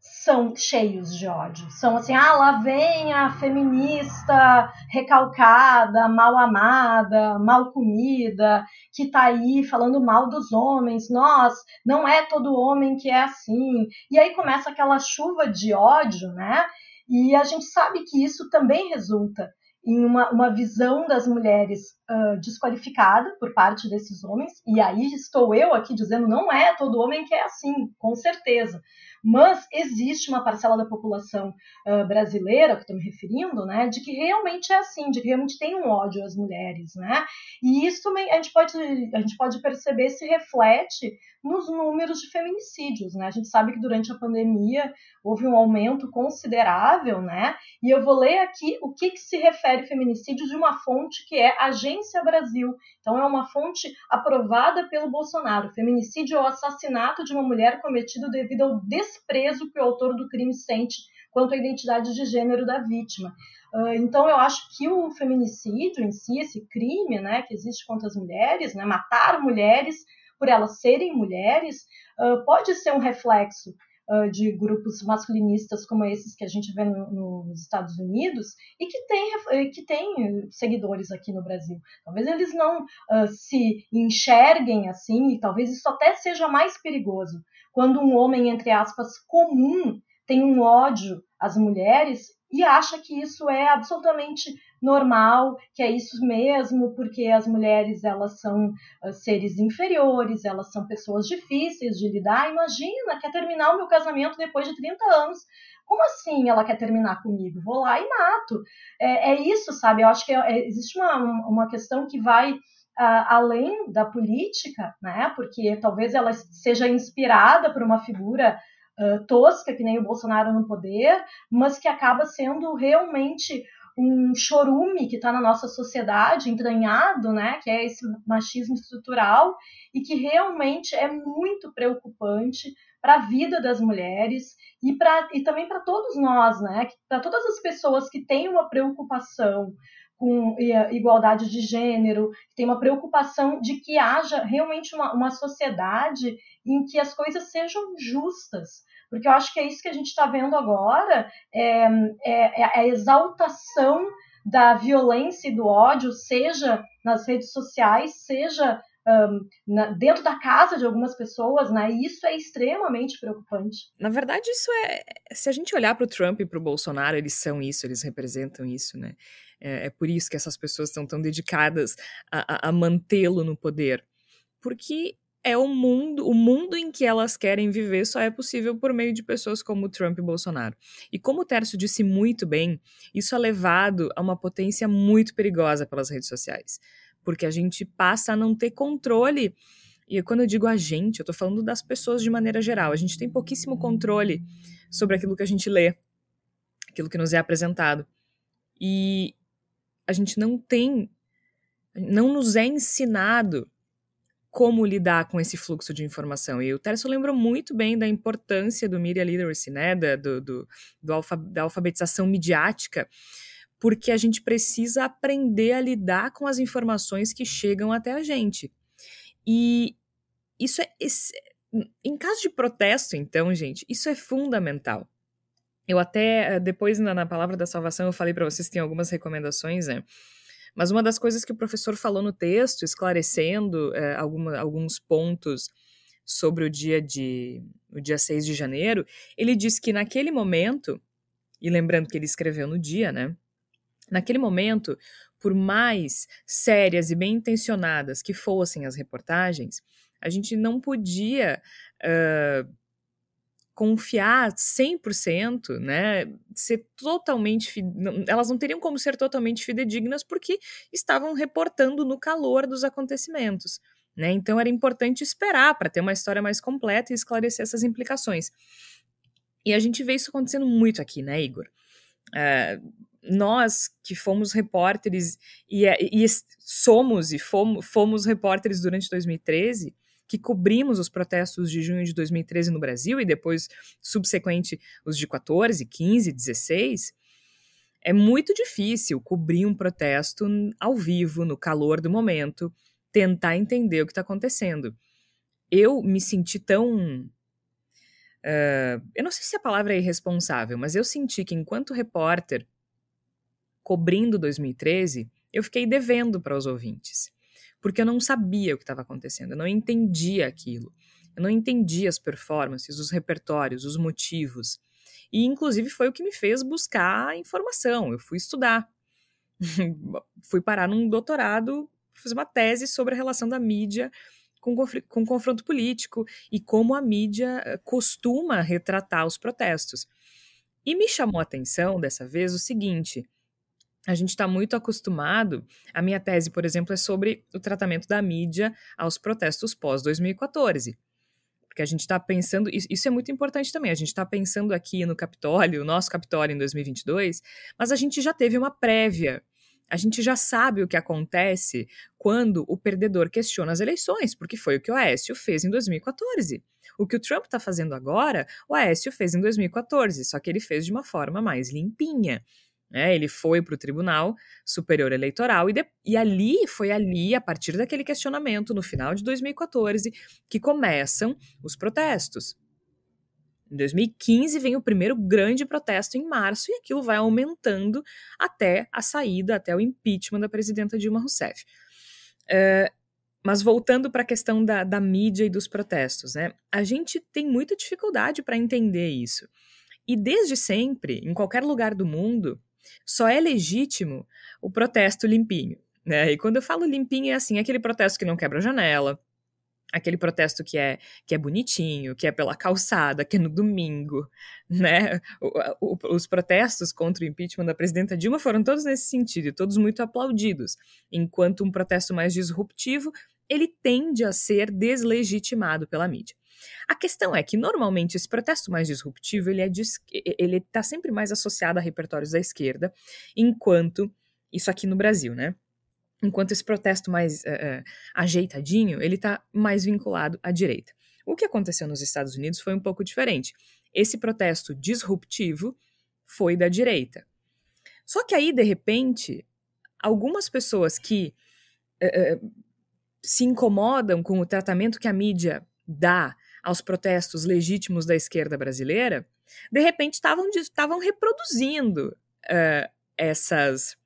Speaker 5: são cheios de ódio. São assim, ah, lá vem a feminista recalcada, mal amada, mal comida, que tá aí falando mal dos homens. Nós, não é todo homem que é assim. E aí começa aquela chuva de ódio, né? E a gente sabe que isso também resulta em uma, uma visão das mulheres uh, desqualificada por parte desses homens, e aí estou eu aqui dizendo não é todo homem que é assim, com certeza. Mas existe uma parcela da população uh, brasileira, que estou me referindo, né, de que realmente é assim, de que realmente tem um ódio às mulheres, né? E isso a gente pode, a gente pode perceber se reflete nos números de feminicídios, né? A gente sabe que durante a pandemia houve um aumento considerável, né? E eu vou ler aqui o que, que se refere feminicídio de uma fonte que é Agência Brasil. Então, é uma fonte aprovada pelo Bolsonaro. Feminicídio é o assassinato de uma mulher cometido devido ao desprezo que o autor do crime sente quanto à identidade de gênero da vítima. Uh, então, eu acho que o feminicídio em si, esse crime né, que existe contra as mulheres, né, matar mulheres por elas serem mulheres, uh, pode ser um reflexo uh, de grupos masculinistas como esses que a gente vê no, nos Estados Unidos e que tem, que tem seguidores aqui no Brasil. Talvez eles não se enxerguem assim, e talvez isso até seja mais perigoso. Quando um homem, entre aspas, comum tem um ódio às mulheres e acha que isso é absolutamente normal, que é isso mesmo, porque as mulheres elas são uh, seres inferiores, elas são pessoas difíceis de lidar. Imagina, quer terminar o meu casamento depois de 30 anos. Como assim ela quer terminar comigo? Vou lá e mato. É, é isso, sabe? Eu acho que é, existe uma, uma questão que vai Uh, além da política, né? Porque talvez ela seja inspirada por uma figura uh, tosca, que nem o Bolsonaro no poder, mas que acaba sendo realmente um chorume que está na nossa sociedade, entranhado, né, que é esse machismo estrutural, e que realmente é muito preocupante para a vida das mulheres e, pra, e também para todos nós, né, para todas as pessoas que têm uma preocupação com igualdade de gênero, tem uma preocupação de que haja realmente uma, uma sociedade em que as coisas sejam justas, porque eu acho que é isso que a gente está vendo agora, é, é, é, a exaltação da violência e do ódio, seja nas redes sociais, seja um, na, dentro da casa de algumas pessoas, né? E isso é extremamente preocupante.
Speaker 1: Na verdade, isso é. Se a gente olhar para o Trump e para o Bolsonaro, eles são isso, eles representam isso, né? É, é por isso que essas pessoas estão tão dedicadas a, a, a mantê-lo no poder. Porque é o mundo, o mundo em que elas querem viver só é possível por meio de pessoas como Trump e Bolsonaro. E como o Tércio disse muito bem, isso é levado a uma potência muito perigosa pelas redes sociais, porque a gente passa a não ter controle. E quando eu digo a gente, eu tô falando das pessoas de maneira geral. A gente tem pouquíssimo controle sobre aquilo que a gente lê, aquilo que nos é apresentado. E a gente não tem, não nos é ensinado como lidar com esse fluxo de informação. E o Tércio lembrou muito bem da importância do media literacy, né, da, do, do, do alfa, da alfabetização midiática, porque a gente precisa aprender a lidar com as informações que chegam até a gente. E isso é. Esse, em caso de protesto, então, gente, isso é fundamental. Eu até, depois na, na palavra da salvação, eu falei para vocês que tem algumas recomendações, né? Mas uma das coisas que o professor falou no texto, esclarecendo é, alguma, alguns pontos sobre o dia de o dia 6 de janeiro, ele disse que naquele momento, e lembrando que ele escreveu no dia, né? Naquele momento, por mais sérias e bem intencionadas que fossem as reportagens, a gente não podia uh, confiar 100%, né, ser totalmente, elas não teriam como ser totalmente fidedignas porque estavam reportando no calor dos acontecimentos, né? Então era importante esperar para ter uma história mais completa e esclarecer essas implicações. E a gente vê isso acontecendo muito aqui, né, Igor? Uh, nós que fomos repórteres e, e somos e fomos, fomos repórteres durante 2013, que cobrimos os protestos de junho de 2013 no Brasil e depois, subsequente, os de 14, 15, 16, é muito difícil cobrir um protesto ao vivo, no calor do momento, tentar entender o que está acontecendo. Eu me senti tão. Uh, eu não sei se a palavra é irresponsável, mas eu senti que, enquanto repórter, cobrindo 2013, eu fiquei devendo para os ouvintes porque eu não sabia o que estava acontecendo, eu não entendia aquilo. Eu não entendia as performances, os repertórios, os motivos. E, inclusive, foi o que me fez buscar informação. Eu fui estudar. fui parar num doutorado, fiz uma tese sobre a relação da mídia com, com confronto político e como a mídia eh, costuma retratar os protestos. E me chamou a atenção dessa vez o seguinte: a gente está muito acostumado. A minha tese, por exemplo, é sobre o tratamento da mídia aos protestos pós-2014. Porque a gente está pensando, isso é muito importante também, a gente está pensando aqui no Capitólio, o nosso Capitólio em 2022, mas a gente já teve uma prévia A gente já sabe o que acontece quando o perdedor questiona as eleições, porque foi o que o Aécio fez em 2014. O que o Trump está fazendo agora, o Aécio fez em 2014, só que ele fez de uma forma mais limpinha. Né? Ele foi para o Tribunal Superior Eleitoral e, de, e ali, foi ali, a partir daquele questionamento, no final de 2014, que começam os protestos. Em 2015 vem o primeiro grande protesto em março e aquilo vai aumentando até a saída, até o impeachment da presidenta Dilma Rousseff. Uh, mas voltando para a questão da, da, mídia e dos protestos, né? A gente tem muita dificuldade para entender isso. E desde sempre, em qualquer lugar do mundo, só é legítimo o protesto limpinho. Né? E quando eu falo limpinho, é assim, aquele protesto que não quebra janela, aquele protesto que é que é bonitinho, que é pela calçada, que é no domingo, né? O, o, os protestos contra o impeachment da presidenta Dilma foram todos nesse sentido, e todos muito aplaudidos, enquanto um protesto mais disruptivo ele tende a ser deslegitimado pela mídia. A questão é que normalmente esse protesto mais disruptivo ele é ele está sempre mais associado a repertórios da esquerda, enquanto isso aqui no Brasil, né? enquanto esse protesto mais uh, uh, ajeitadinho, ele está mais vinculado à direita. O que aconteceu nos Estados Unidos foi um pouco diferente. Esse protesto disruptivo foi da direita. Só que aí, de repente, algumas pessoas que uh, se incomodam com o tratamento que a mídia dá aos protestos legítimos da esquerda brasileira, de repente estavam reproduzindo essas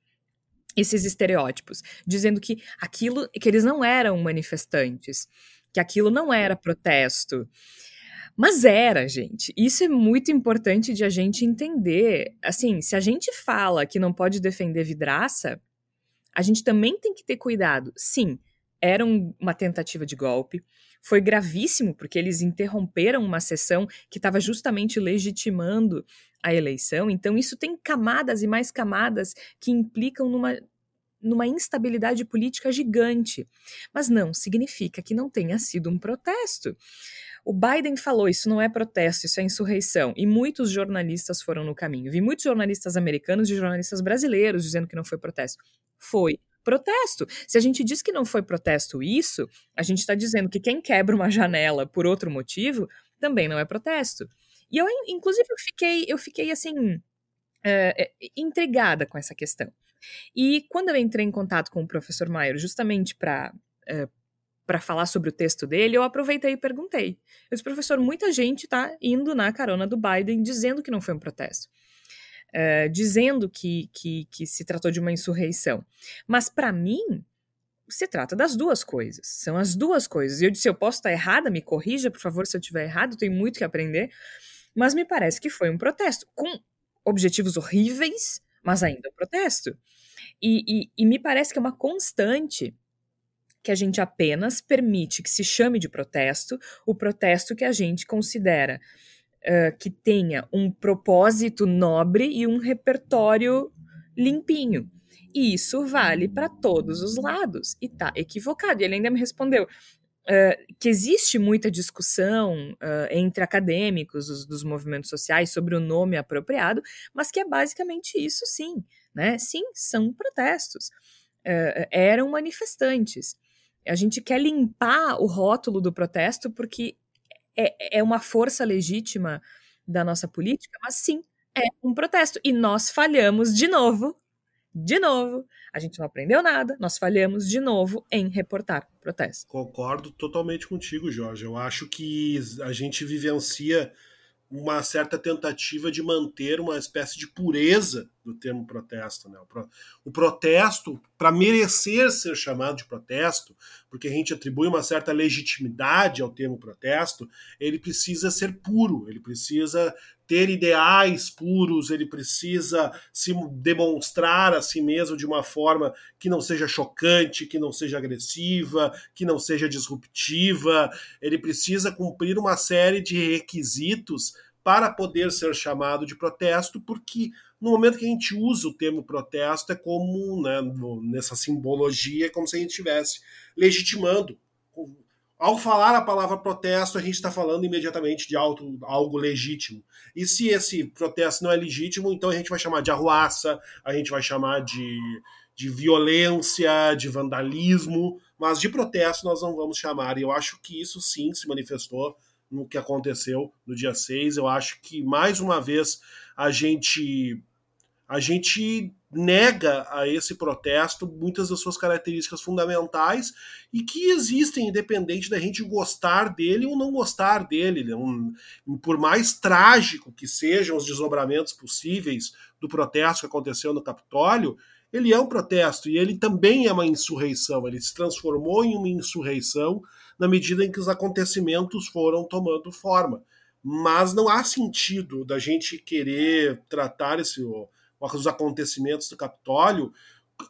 Speaker 1: esses estereótipos, dizendo que aquilo, que eles não eram manifestantes, que aquilo não era protesto. Mas era, gente. Isso é muito importante de a gente entender. Assim, se a gente fala que não pode defender vidraça, a gente também tem que ter cuidado. Sim, era um, uma tentativa de golpe. Foi gravíssimo, porque eles interromperam uma sessão que estava justamente legitimando a eleição. Então, isso tem camadas e mais camadas que implicam numa, numa instabilidade política gigante. Mas não significa que não tenha sido um protesto. O Biden falou: isso não é protesto, isso é insurreição. E muitos jornalistas foram no caminho. Vi muitos jornalistas americanos e jornalistas brasileiros dizendo que não foi protesto. Foi protesto. Se a gente diz que não foi protesto isso, a gente está dizendo que quem quebra uma janela por outro motivo também não é protesto. E eu, inclusive, eu fiquei, eu fiquei assim, é, intrigada com essa questão. E quando eu entrei em contato com o professor Maier, justamente para é, para falar sobre o texto dele, eu aproveitei e perguntei. Eu disse, professor, muita gente está indo na carona do Biden dizendo que não foi um protesto. É, dizendo que, que, que se tratou de uma insurreição. Mas, para mim, se trata das duas coisas. São as duas coisas. E eu disse: eu posso estar errada, me corrija, por favor, se eu estiver errado, tenho muito que aprender mas me parece que foi um protesto, com objetivos horríveis, mas ainda um protesto. E, e, e me parece que é uma constante que a gente apenas permite que se chame de protesto o protesto que a gente considera que tenha um propósito nobre e um repertório limpinho. E isso vale para todos os lados. E tá equivocado. E ele ainda me respondeu: Uh, que existe muita discussão uh, entre acadêmicos dos, dos, movimentos sociais sobre o nome apropriado, mas que é basicamente isso, sim. Né? Sim, são protestos. Uh, eram manifestantes. A gente quer limpar o rótulo do protesto porque é, é uma força legítima da nossa política, mas sim, é um protesto. E nós falhamos de novo de novo, a gente não aprendeu nada, nós falhamos de novo em reportar protesto.
Speaker 6: Concordo totalmente contigo, Jorge. Eu acho que a gente vivencia uma certa tentativa de manter uma espécie de pureza do termo protesto. Né? O protesto, para merecer ser chamado de protesto, porque a gente atribui uma certa legitimidade ao termo protesto, ele precisa ser puro, ele precisa ter ideais puros, ele precisa se demonstrar a si mesmo de uma forma que não seja chocante, que não seja agressiva, que não seja disruptiva, ele precisa cumprir uma série de requisitos para poder ser chamado de protesto, porque no momento que a gente usa o termo protesto é como, né, nessa simbologia, é como se a gente estivesse legitimando ao falar a palavra protesto, a gente está falando imediatamente de algo, legítimo. E se esse protesto não é legítimo, então a gente vai chamar de arruaça, a gente vai chamar de, de violência, de vandalismo, mas de protesto nós não vamos chamar. E eu acho que isso sim se manifestou no que aconteceu no dia 6. Eu acho que, mais uma vez, a gente a gente nega a esse protesto muitas das suas características fundamentais e que existem independente da gente gostar dele ou não gostar dele. É um, por mais trágico que sejam os desdobramentos possíveis do protesto que aconteceu no Capitólio, ele é um protesto e ele também é uma insurreição. Ele se transformou em uma insurreição na medida em que os acontecimentos foram tomando forma. Mas não há sentido da gente querer tratar esse os acontecimentos do Capitólio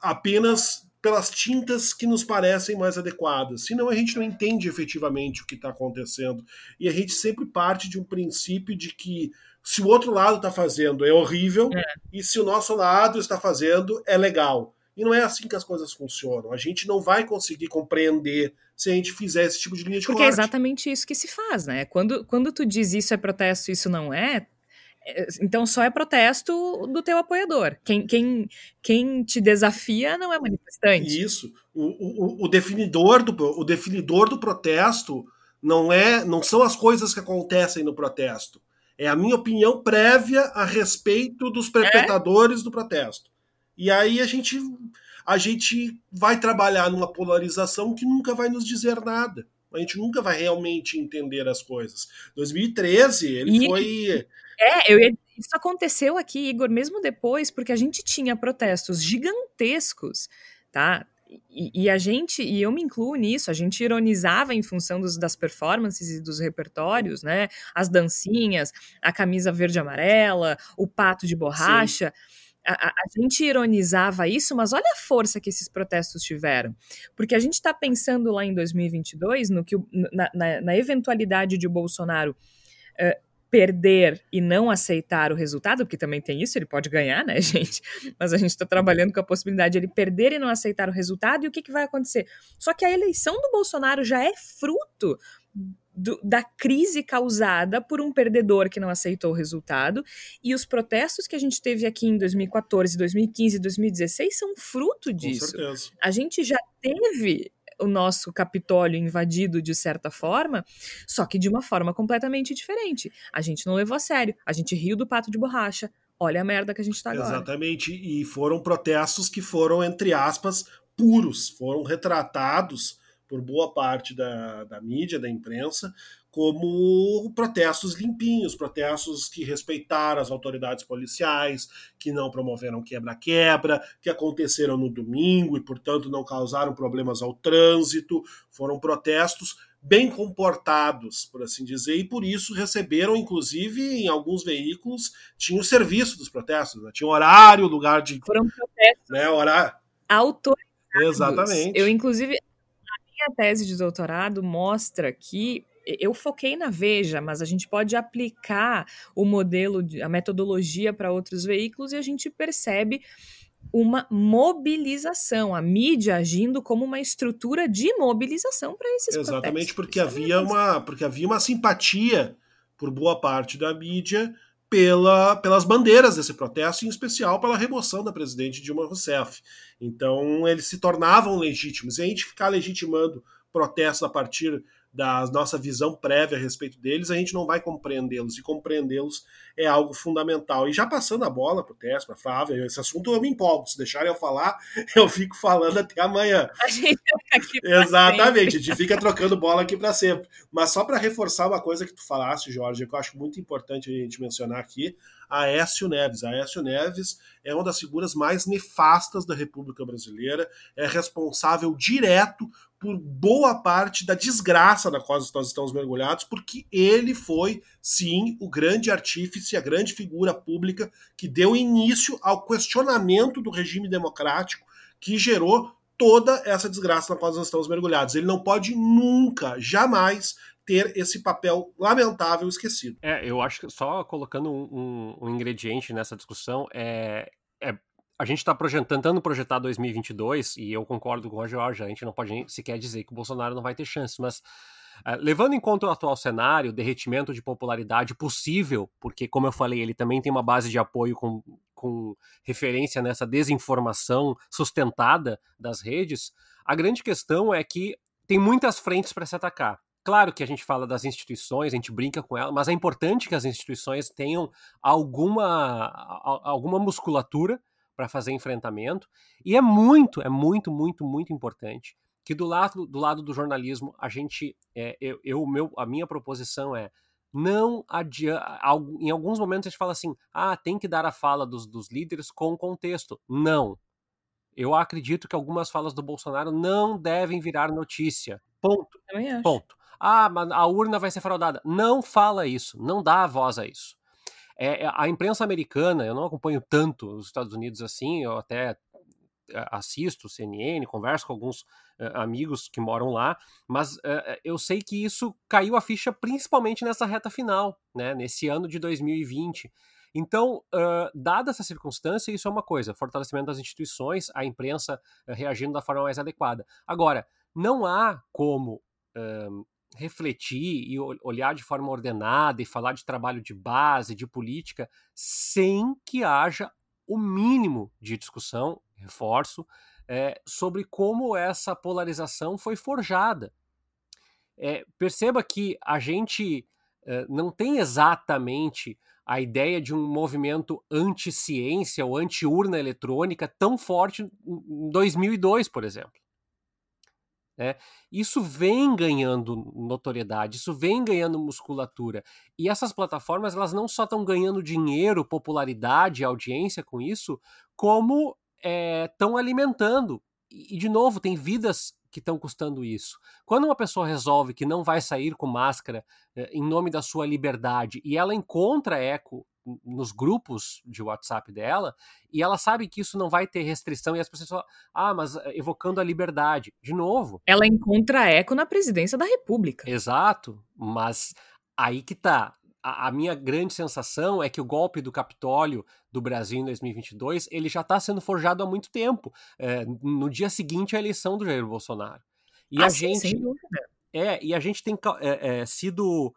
Speaker 6: apenas pelas tintas que nos parecem mais adequadas. Senão a gente não entende efetivamente o que está acontecendo. E a gente sempre parte de um princípio de que se o outro lado está fazendo é horrível é. e se o nosso lado está fazendo é legal. E não é assim que as coisas funcionam. A gente não vai conseguir compreender se a gente fizer esse tipo de linha de
Speaker 1: Porque é corte. é exatamente isso que se faz, né? Quando, quando tu diz isso é protesto, isso não é, então só é protesto do teu apoiador. Quem, quem, quem te desafia não é manifestante.
Speaker 6: Isso. O, o, o, definidor do, o definidor do protesto não é não são as coisas que acontecem no protesto. É a minha opinião prévia a respeito dos perpetradores é? do protesto. E aí a gente a gente vai trabalhar numa polarização que nunca vai nos dizer nada. A gente nunca vai realmente entender as coisas. 2013, ele e, foi
Speaker 1: é, eu ia, isso aconteceu aqui, Igor, mesmo depois, porque a gente tinha protestos gigantescos, tá? E, e, a gente, e eu me incluo nisso, a gente ironizava em função dos, das performances e dos repertórios, né? As dancinhas, a camisa verde amarela, o pato de borracha. A, a, a, gente ironizava isso, mas olha a força que esses protestos tiveram. Porque a gente está pensando lá em 2022 no que, na, na, na eventualidade de o Bolsonaro uh, perder e não aceitar o resultado, porque também tem isso, ele pode ganhar, né, gente? Mas a gente está trabalhando com a possibilidade de ele perder e não aceitar o resultado, e o que, que vai acontecer? Só que a eleição do Bolsonaro já é fruto do, da crise causada por um perdedor que não aceitou o resultado, e os protestos que a gente teve aqui em 2014, 2015, 2016 são fruto disso. A gente já teve o nosso Capitólio invadido de certa forma, só que de uma forma completamente diferente. A gente não levou a sério, a gente riu do pato de borracha. Olha a merda que a gente tá agora.
Speaker 6: Exatamente, e foram protestos que foram, entre aspas, puros, foram retratados por boa parte da, da mídia, da imprensa, como protestos limpinhos, protestos que respeitaram as autoridades policiais, que não promoveram quebra-quebra, que aconteceram no domingo e, portanto, não causaram problemas ao trânsito. Foram protestos bem comportados, por assim dizer, e por isso receberam, inclusive, em alguns veículos, tinha o serviço dos protestos, né? tinha horário, lugar de.
Speaker 1: Foram protestos.
Speaker 6: Né, horário.
Speaker 1: Autorizados.
Speaker 6: Exatamente.
Speaker 1: Eu, inclusive, minha tese de doutorado mostra que eu foquei na Veja, mas a gente pode aplicar o modelo, a metodologia para outros veículos e a gente percebe uma mobilização, a mídia agindo como uma estrutura de mobilização para esses
Speaker 6: Exatamente, porque havia uma porque havia uma simpatia por boa parte da mídia pela, pelas bandeiras desse protesto, em especial pela remoção da presidente Dilma Rousseff. Então, eles se tornavam legítimos. E a gente ficar legitimando protestos a partir da nossa visão prévia a respeito deles, a gente não vai compreendê-los, e compreendê-los é algo fundamental. E já passando a bola para o Tess, para a Flávia, esse assunto eu me empolgo, se deixarem eu falar, eu fico falando até amanhã.
Speaker 1: A gente fica aqui
Speaker 6: Exatamente, a gente fica trocando bola aqui para sempre. Mas só para reforçar uma coisa que tu falaste, Jorge, que eu acho muito importante a gente mencionar aqui, Aécio Neves. Aécio Neves é uma das figuras mais nefastas da República Brasileira, é responsável direto por boa parte da desgraça da qual nós estamos mergulhados, porque ele foi, sim, o grande artífice, a grande figura pública que deu início ao questionamento do regime democrático que gerou toda essa desgraça na qual nós estamos mergulhados. Ele não pode nunca, jamais ter esse papel lamentável esquecido.
Speaker 7: É, eu acho que só colocando um, um, um ingrediente nessa discussão é, é a gente está tentando projetar 2022, e eu concordo com o Jorge, a gente não pode sequer dizer que o Bolsonaro não vai ter chance, mas Uh, levando em conta o atual cenário, derretimento de popularidade possível, porque, como eu falei, ele também tem uma base de apoio com, com referência nessa desinformação sustentada das redes, a grande questão é que tem muitas frentes para se atacar. Claro que a gente fala das instituições, a gente brinca com elas, mas é importante que as instituições tenham alguma, alguma musculatura para fazer enfrentamento. E é muito, é muito, muito, muito importante que do lado do, lado do jornalismo a gente, é, eu, eu, meu, a minha proposição é não adianta. Em alguns momentos a gente fala assim: ah, tem que dar a fala dos, dos líderes com contexto. Não. Eu acredito que algumas falas do Bolsonaro não devem virar notícia. Ponto. Ponto. Ah, mas a urna vai ser fraudada. Não fala isso. Não dá voz a isso. É, é, a imprensa americana, eu não acompanho tanto os Estados Unidos assim, eu até é, assisto CNN, converso com alguns uh, amigos que moram lá, mas uh, eu sei que isso caiu a ficha principalmente nessa reta final, né, nesse ano de 2020. Então, uh, dada essa circunstância, isso é uma coisa, fortalecimento das instituições, a imprensa reagindo da forma mais adequada. Agora, não há como refletir e olhar de forma ordenada e falar de trabalho de base, de política, sem que haja o mínimo de discussão, reforço, é, sobre como essa polarização foi forjada. É, perceba que a gente é, não tem exatamente a ideia de um movimento anti-ciência ou anti-urna eletrônica tão forte em 2002, por exemplo. Né? Isso vem ganhando notoriedade, isso vem ganhando musculatura. E essas plataformas elas não só estão ganhando dinheiro, popularidade, audiência com isso, como estão eh, é, alimentando. E, de novo, tem vidas que estão custando isso. Quando uma pessoa resolve que não vai sair com máscara é, em nome da sua liberdade e ela encontra eco nos grupos de WhatsApp dela, e ela sabe que isso não vai ter restrição, e as pessoas falam, ah, mas eh, evocando a liberdade. De novo.
Speaker 1: Ela encontra eco na presidência da República.
Speaker 7: Exato, mas aí que tá. A, a minha grande sensação é que o golpe do Capitólio do Brasil em 2022 ele já está sendo forjado há muito tempo. É, no dia seguinte à eleição do Jair Bolsonaro. E ah, a sim, gente. É, e a gente tem é, é, sido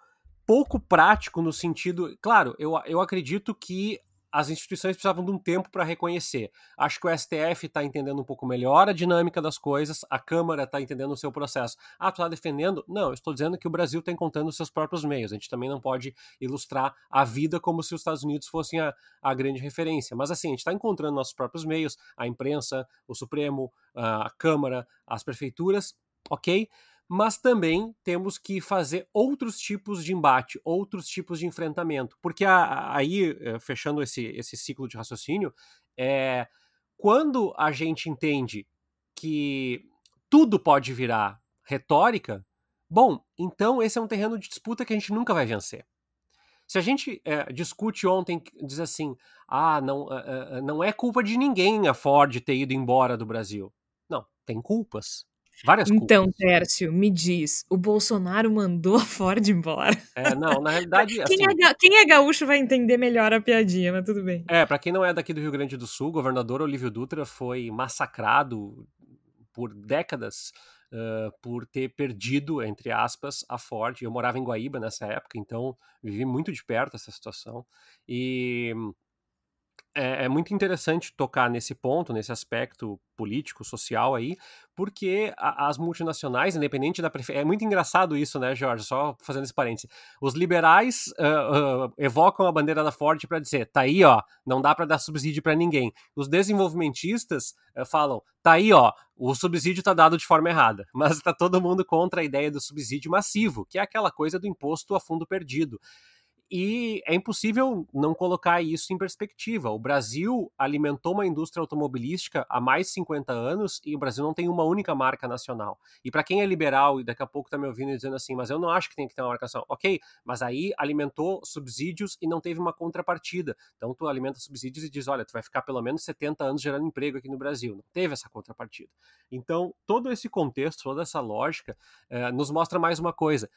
Speaker 7: pouco prático no sentido. Claro, eu, eu acredito que as instituições precisavam de um tempo para reconhecer. Acho que o STF está entendendo um pouco melhor a dinâmica das coisas, a Câmara está entendendo o seu processo. Ah, tu está defendendo? Não, estou dizendo que o Brasil está encontrando os seus próprios meios. A gente também não pode ilustrar a vida como se os Estados Unidos fossem a, a grande referência. Mas assim, a gente está encontrando nossos próprios meios, a imprensa, o Supremo, a Câmara, as prefeituras, ok? Mas também temos que fazer outros tipos de embate, outros tipos de enfrentamento. Porque aí, eh, fechando esse, esse ciclo de raciocínio, é, quando a gente entende que tudo pode virar retórica, bom, então esse é um terreno de disputa que a gente nunca vai vencer. Se a gente é, discute ontem, diz assim, ah, não, não é culpa de ninguém a Ford ter ido embora do Brasil. Não, tem culpas. Várias
Speaker 1: então,
Speaker 7: culpas.
Speaker 1: Tércio, me diz, o Bolsonaro mandou a Ford embora?
Speaker 7: É, não, na realidade.
Speaker 1: quem,
Speaker 7: assim,
Speaker 1: é, quem é gaúcho vai entender melhor a piadinha, mas tudo bem.
Speaker 7: É, para quem não é daqui do Rio Grande do Sul, o governador Olívio Dutra foi massacrado por décadas uh, por ter perdido, entre aspas, a Ford. Eu morava em Guaíba nessa época, então vivi muito de perto essa situação. E é, é, muito interessante tocar nesse ponto, nesse aspecto político, social aí, porque a, as multinacionais, independente da preferência. É muito engraçado isso, né, Jorge? Só fazendo esse parênteses. Os liberais uh, uh, evocam a bandeira da Ford para dizer: tá aí, ó, não dá para dar subsídio para ninguém. Os desenvolvimentistas uh, falam: tá aí, ó, o subsídio tá dado de forma errada. Mas tá todo mundo contra a ideia do subsídio massivo, que é aquela coisa do imposto a fundo perdido. E é impossível não colocar isso em perspectiva. O Brasil alimentou uma indústria automobilística há mais de 50 anos e o Brasil não tem uma única marca nacional. E para quem é liberal e daqui a pouco está me ouvindo dizendo assim, mas eu não acho que tem que ter uma marca nacional. Ok, mas aí alimentou subsídios e não teve uma contrapartida. Então tu alimenta subsídios e diz, olha, tu vai ficar pelo menos 70 anos gerando emprego aqui no Brasil. Não teve essa contrapartida. Então todo esse contexto, toda essa lógica eh, nos mostra mais uma coisa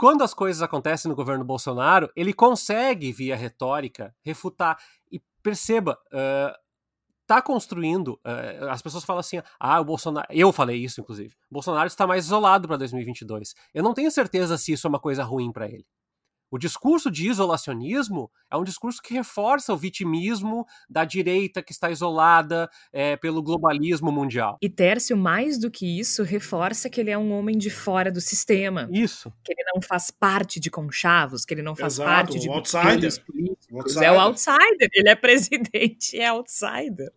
Speaker 7: quando as coisas acontecem no governo Bolsonaro, ele consegue, via retórica, refutar. E perceba, uh, está construindo. Uh, as pessoas falam assim: ah, o Bolsonaro. Eu falei isso, inclusive. Bolsonaro está mais isolado para 2022. Eu não tenho certeza se isso é uma coisa ruim para ele. O discurso de isolacionismo é um discurso que reforça o vitimismo da direita que está isolada é, pelo globalismo mundial.
Speaker 1: E Tércio, mais do que isso, reforça que ele é um homem de fora do sistema.
Speaker 7: Isso.
Speaker 1: Que ele não faz parte de conchavos, que ele não faz
Speaker 6: Exato,
Speaker 1: parte de
Speaker 6: outsider.
Speaker 1: políticos. outsider. É o outsider. Ele é presidente, é outsider.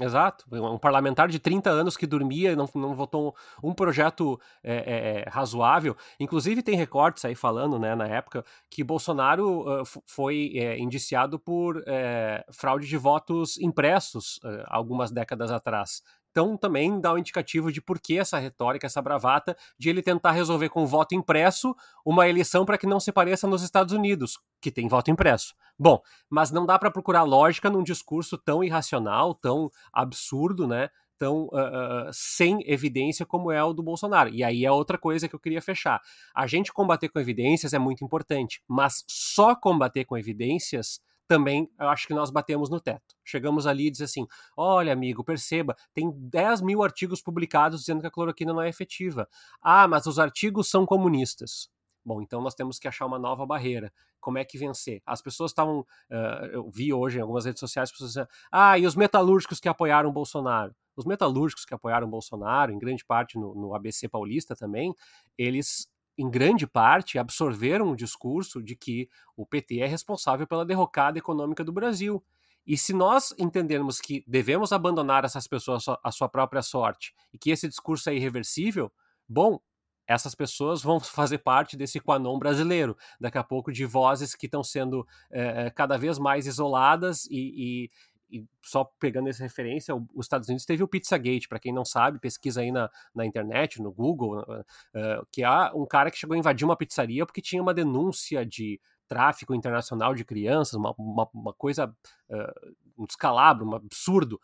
Speaker 7: Exato. Um parlamentar de 30 anos que dormia e não, não votou um projeto é, é, é, razoável. Inclusive, tem recortes aí falando, né, na época, que Bolsonaro uh, foi é, indiciado por é, fraude de votos impressos uh, algumas décadas atrás. Então, também dá um indicativo de por que essa retórica, essa bravata de ele tentar resolver com voto impresso uma eleição para que não se pareça nos Estados Unidos, que tem voto impresso. Bom, mas não dá para procurar lógica num discurso tão irracional, tão absurdo, né? Tão uh, uh, sem evidência como é o do Bolsonaro. E aí é outra coisa que eu queria fechar. A gente combater com evidências é muito importante, mas só combater com evidências também eu acho que nós batemos no teto. Chegamos ali e diz assim: olha, amigo, perceba, tem 10 mil artigos publicados dizendo que a cloroquina não é efetiva. Ah, mas os artigos são comunistas. Bom, então nós temos que achar uma nova barreira. Como é que vencer? As pessoas estavam. Uh, eu vi hoje em algumas redes sociais pessoas dizendo: ah, e os metalúrgicos que apoiaram o Bolsonaro? Os metalúrgicos que apoiaram o Bolsonaro, em grande parte no, no ABC paulista também, eles em grande parte, absorveram o discurso de que o PT é responsável pela derrocada econômica do Brasil. E se nós entendermos que devemos abandonar essas pessoas à sua própria sorte e que esse discurso é irreversível, bom, essas pessoas vão fazer parte desse quanon brasileiro, daqui a pouco de vozes que estão sendo é, cada vez mais isoladas e, e, e só pegando essa referência, os Estados Unidos teve o Pizzagate, para quem não sabe, pesquisa aí na, na internet, no Google, uh, que há um cara que chegou a invadir uma pizzaria porque tinha uma denúncia de tráfico internacional de crianças, uma, uma, uma coisa, uh, um descalabro, um absurdo.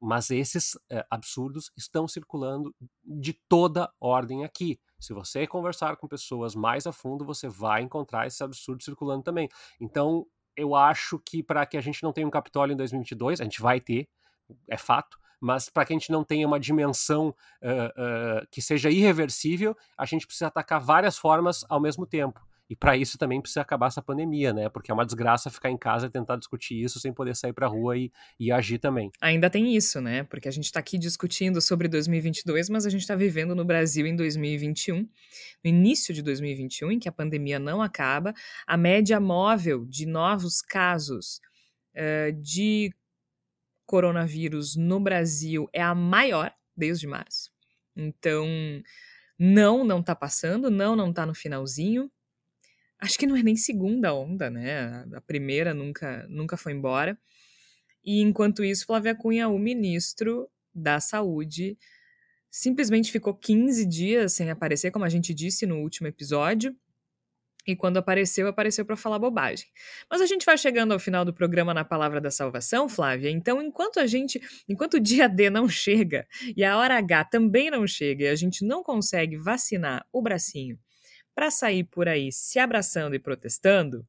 Speaker 7: Mas esses uh, absurdos estão circulando de toda ordem aqui. Se você conversar com pessoas mais a fundo, você vai encontrar esse absurdo circulando também. Então, eu acho que para que a gente não tenha um Capitólio em 2022, a gente vai ter, é fato, mas para que a gente não tenha uma dimensão uh, uh, que seja irreversível, a gente precisa atacar várias formas ao mesmo tempo. E para isso também precisa acabar essa pandemia, né? Porque é uma desgraça ficar em casa e tentar discutir isso sem poder sair para rua e, e, agir também.
Speaker 1: Ainda tem isso, né? Porque a gente está aqui discutindo sobre 2022, mas a gente está vivendo no Brasil em 2021, no início de 2021, em que a pandemia não acaba, a média móvel de novos casos uh, de coronavírus no Brasil é a maior desde março. Então, não, não está passando, não, não está no finalzinho acho que não é nem segunda onda, né? A primeira nunca, nunca foi embora. E enquanto isso, Flávia Cunha, o ministro da Saúde, simplesmente ficou 15 dias sem aparecer, como a gente disse no último episódio. E quando apareceu, apareceu para falar bobagem. Mas a gente vai chegando ao final do programa na palavra da salvação, Flávia. Então, enquanto a gente, enquanto o dia D não chega e a hora H também não chega e a gente não consegue vacinar o bracinho para sair por aí se abraçando e protestando,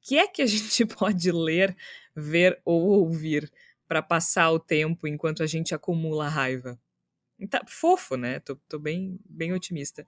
Speaker 1: que é que a gente pode ler, ver ou ouvir para passar o tempo enquanto a gente acumula raiva? Tá fofo, né? Tô, tô bem, bem otimista.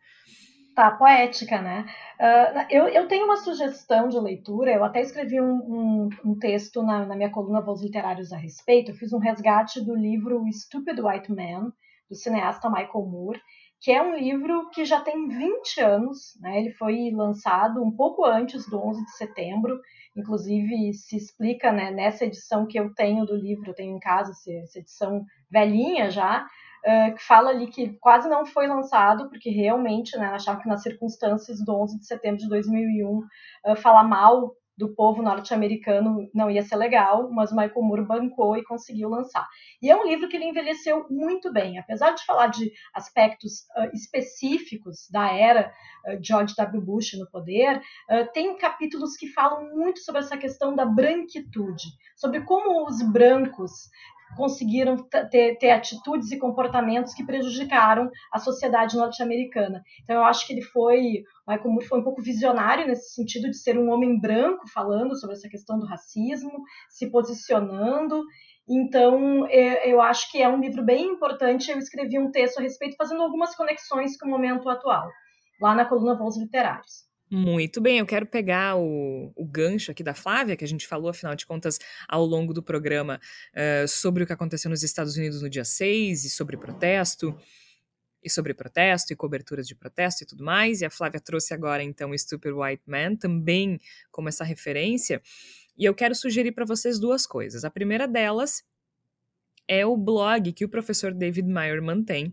Speaker 5: Tá, poética, né? Uh, eu, eu tenho uma sugestão de leitura, eu até escrevi um, um, um texto na, na, minha coluna Voos Literários a respeito, eu fiz um resgate do livro Stupid White Man, do cineasta Michael Moore, que é um livro que já tem 20 anos, né? ele foi lançado um pouco antes do 11 de setembro, inclusive se explica né, nessa edição que eu tenho do livro, eu tenho em casa essa edição velhinha já, uh, que fala ali que quase não foi lançado, porque realmente né, achava que nas circunstâncias do 11 de setembro de 2001, uh, falar mal do povo norte-americano não ia ser legal, mas Michael Moore bancou e conseguiu lançar. E é um livro que ele envelheceu muito bem, apesar de falar de aspectos uh, específicos da era uh, George W. Bush no poder, uh, tem capítulos que falam muito sobre essa questão da branquitude, sobre como os brancos conseguiram ter, ter, atitudes e comportamentos que prejudicaram a sociedade norte-americana. Então eu acho que ele foi, Michael Moore foi um pouco visionário nesse sentido de ser um homem branco falando sobre essa questão do racismo, se posicionando Então, é, eu acho que é um livro bem importante. Eu escrevi um texto a respeito, fazendo algumas conexões com o momento atual, lá na coluna Voos Literários.
Speaker 1: Muito bem, eu quero pegar o, o, gancho aqui da Flávia, que a gente falou, afinal de contas, ao longo do programa, uh, sobre o que aconteceu nos Estados Unidos no dia 6 e sobre protesto, e sobre protesto e coberturas de protesto e tudo mais. E a Flávia trouxe agora, então, Stupid White Man, também como essa referência. E eu quero sugerir para vocês duas coisas. A primeira delas é o blog que o professor David Meyer mantém,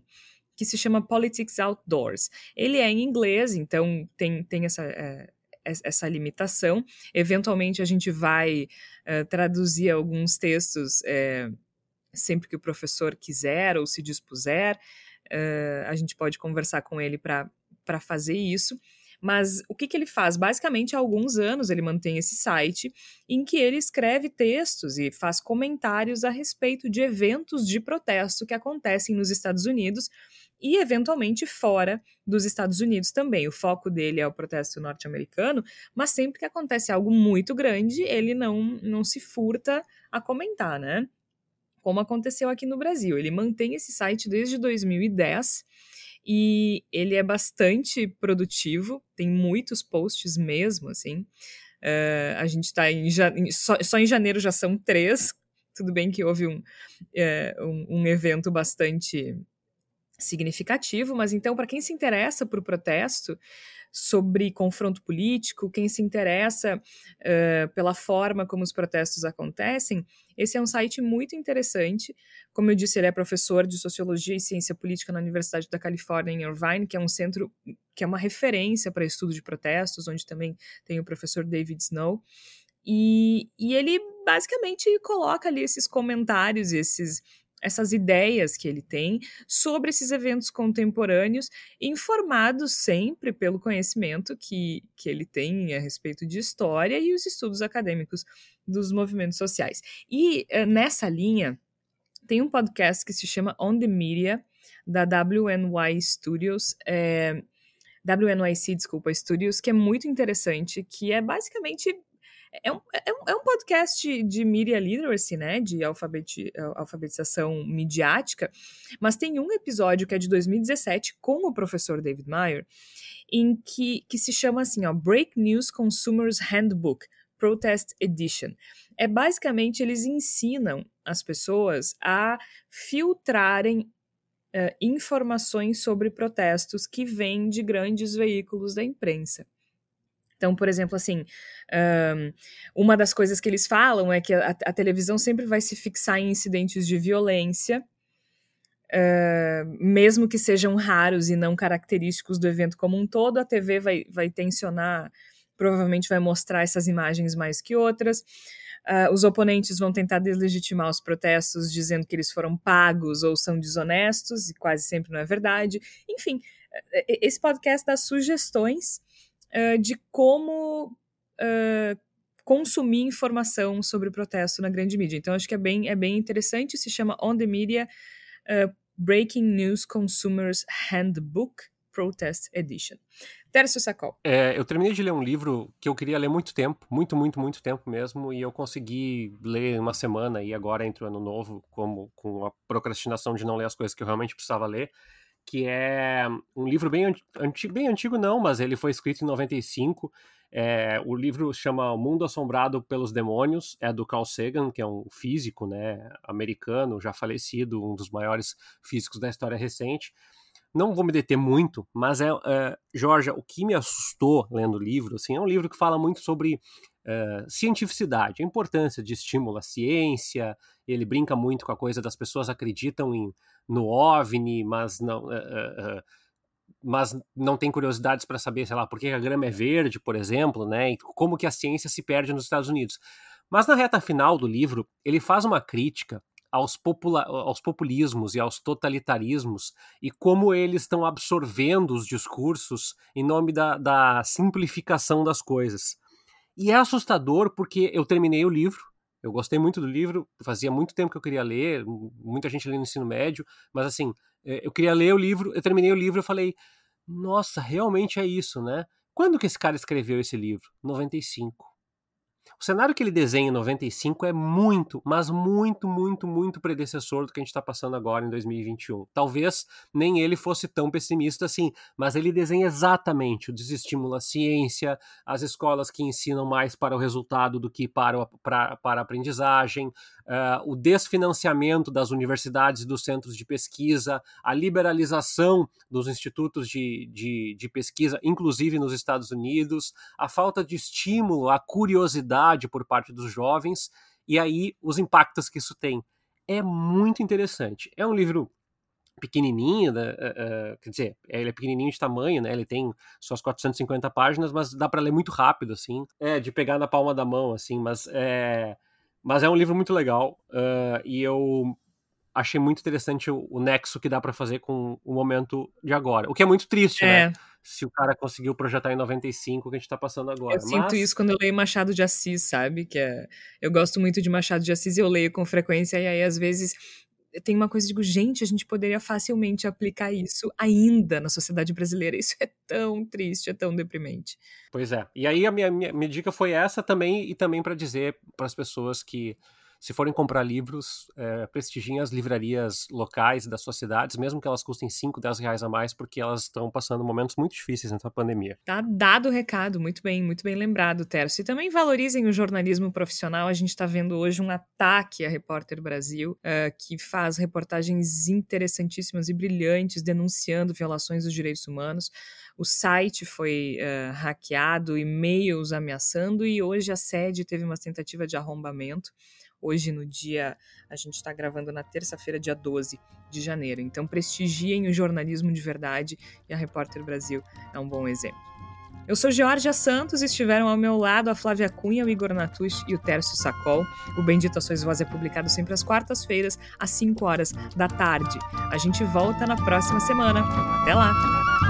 Speaker 1: que se chama Politics Outdoors. Ele é em inglês, então tem, tem essa, é, essa limitação. Eventualmente a gente vai é, traduzir alguns textos é, sempre que o professor quiser ou se dispuser. É, a gente pode conversar com ele para fazer isso. Mas o que, que ele faz? Basicamente, há alguns anos ele mantém esse site em que ele escreve textos e faz comentários a respeito de eventos de protesto que acontecem nos Estados Unidos e, eventualmente, fora dos Estados Unidos também. O foco dele é o protesto norte-americano, mas sempre que acontece algo muito grande, ele não, não se furta a comentar, né? Como aconteceu aqui no Brasil. Ele mantém esse site desde 2010 e ele é bastante produtivo, tem muitos posts mesmo, assim. Uh, a gente está em, só, só, em janeiro já são três. Tudo bem que houve um, uh, um, um evento bastante significativo, mas então, para quem se interessa por protesto, sobre confronto político, quem se interessa uh, pela forma como os protestos acontecem, esse é um site muito interessante. Como eu disse, ele é professor de Sociologia e Ciência Política na Universidade da Califórnia, em Irvine, que é um centro que é uma referência para estudo de protestos, onde também tem o professor David Snow. E, e ele basicamente coloca ali esses comentários, esses essas ideias que ele tem sobre esses eventos contemporâneos, informados sempre pelo conhecimento que, que ele tem a respeito de história e os estudos acadêmicos dos movimentos sociais. E uh, nessa linha, tem um podcast que se chama On the Media, da WNY Studios. É, WNYC, desculpa, Studios, que é muito interessante, que é basicamente é um, é um, é um podcast de media literacy, né? De alfabeti, alfabetização midiática, mas tem um episódio que é de 2017 com o professor David Meyer, em que, que se chama assim, ó, Break News Consumers Handbook, Protest Edition. É basicamente eles ensinam as pessoas a filtrarem Uh, informações sobre protestos que vêm de grandes veículos da imprensa. Então, por exemplo, assim, um, uma das coisas que eles falam é que a, a, televisão sempre vai se fixar em incidentes de violência, uh, mesmo que sejam raros e não característicos do evento como um todo, a TV vai, vai tensionar, provavelmente vai mostrar essas imagens mais que outras. Uh, os oponentes vão tentar deslegitimar os protestos, dizendo que eles foram pagos ou são desonestos, e quase sempre não é verdade. Enfim, esse podcast dá sugestões de como uh, consumir informação sobre o protesto na grande mídia. Então, acho que é bem, é bem interessante, se chama On the Media uh, Breaking News Consumers Handbook Protest Edition. Tércio Sacol.
Speaker 7: É, eu terminei de ler um livro que eu queria ler muito tempo, muito, muito, muito tempo mesmo, e eu consegui ler uma semana e agora entre o ano novo, como com a procrastinação de não ler as coisas que eu realmente precisava ler, que é um livro bem antigo, bem antigo não, mas ele foi escrito em 95. É, o livro chama O Mundo Assombrado pelos Demônios, é do Carl Sagan, que é um físico né, americano, já falecido, um dos maiores físicos da história recente. Não vou me deter muito, mas é, é Georgia, o que me assustou lendo o livro, assim, é um livro que fala muito sobre uh, cientificidade, a importância de estímulo à ciência. Ele brinca muito com a coisa das pessoas acreditam em, no OVNI, mas não. Uh, uh, mas não tem curiosidades para saber, sei lá, por que a grama é verde, por exemplo, né? E como que a ciência se perde nos Estados Unidos. Mas na reta final do livro, ele faz uma crítica aos, aos populismos e aos totalitarismos e como eles estão absorvendo os discursos em nome da, da simplificação das coisas. E é assustador porque eu terminei o livro, eu gostei muito do livro, fazia muito tempo que eu queria ler, muita gente lê no ensino médio, mas assim, é, eu queria ler o livro, eu terminei o livro e falei, nossa, realmente é isso, né? Quando que esse cara escreveu esse livro? 95. O cenário que ele desenha em 95 é muito, mas muito, muito, muito predecessor do que a gente está passando agora em 2021. Talvez nem ele fosse tão pessimista assim, mas ele desenha exatamente o desestímulo à ciência, as escolas que ensinam mais para o resultado do que para, para, para a aprendizagem, uh, o desfinanciamento das universidades e dos centros de pesquisa, a liberalização dos institutos de, de, de pesquisa, inclusive nos Estados Unidos, a falta de estímulo, a curiosidade por parte dos jovens, e aí os impactos que isso tem. É muito interessante. É um livro pequenininho, né, uh, quer dizer, ele é pequenininho de tamanho, né? Ele tem suas 450 páginas, mas dá para ler muito rápido, assim, é de pegar na palma da mão, assim. Mas é, mas é um livro muito legal uh, e eu achei muito interessante o, o nexo que dá para fazer com o momento de agora. O que é muito triste, né? é. né? Se o cara conseguiu projetar em 95 o que a gente tá passando agora.
Speaker 1: Eu Mas... sinto isso quando eu leio Machado de Assis, sabe? Que é... Eu gosto muito de Machado de Assis e eu leio com frequência, e aí às vezes tem uma coisa, digo, gente, a gente poderia facilmente aplicar isso ainda na sociedade brasileira. Isso é tão triste, é tão deprimente.
Speaker 7: Pois é. E aí a minha, minha, minha dica foi essa também, e também para dizer para as pessoas que se forem comprar livros, é, prestigiem as livrarias locais das suas cidades, mesmo que elas custem 5, 10 reais a mais, porque elas estão passando momentos muito difíceis nessa pandemia.
Speaker 1: Tá dado o recado, muito bem, muito bem lembrado, Terço. E também valorizem o jornalismo profissional. A gente está vendo hoje um ataque à Repórter Brasil, uh, que faz reportagens interessantíssimas e brilhantes denunciando violações dos direitos humanos. O site foi uh, hackeado, e-mails ameaçando, e hoje a sede teve uma tentativa de arrombamento hoje no dia. A gente está gravando na terça-feira, dia 12 de janeiro. Então prestigiem o jornalismo de verdade e a Repórter Brasil é um bom exemplo. Eu sou Georgia Santos e estiveram ao meu lado a Flávia Cunha, o Igor Natush e o Tércio Sacol. O Bendito a Sois Voz é publicado sempre às quartas-feiras, às 5 horas da tarde. A gente volta na próxima semana. Até lá!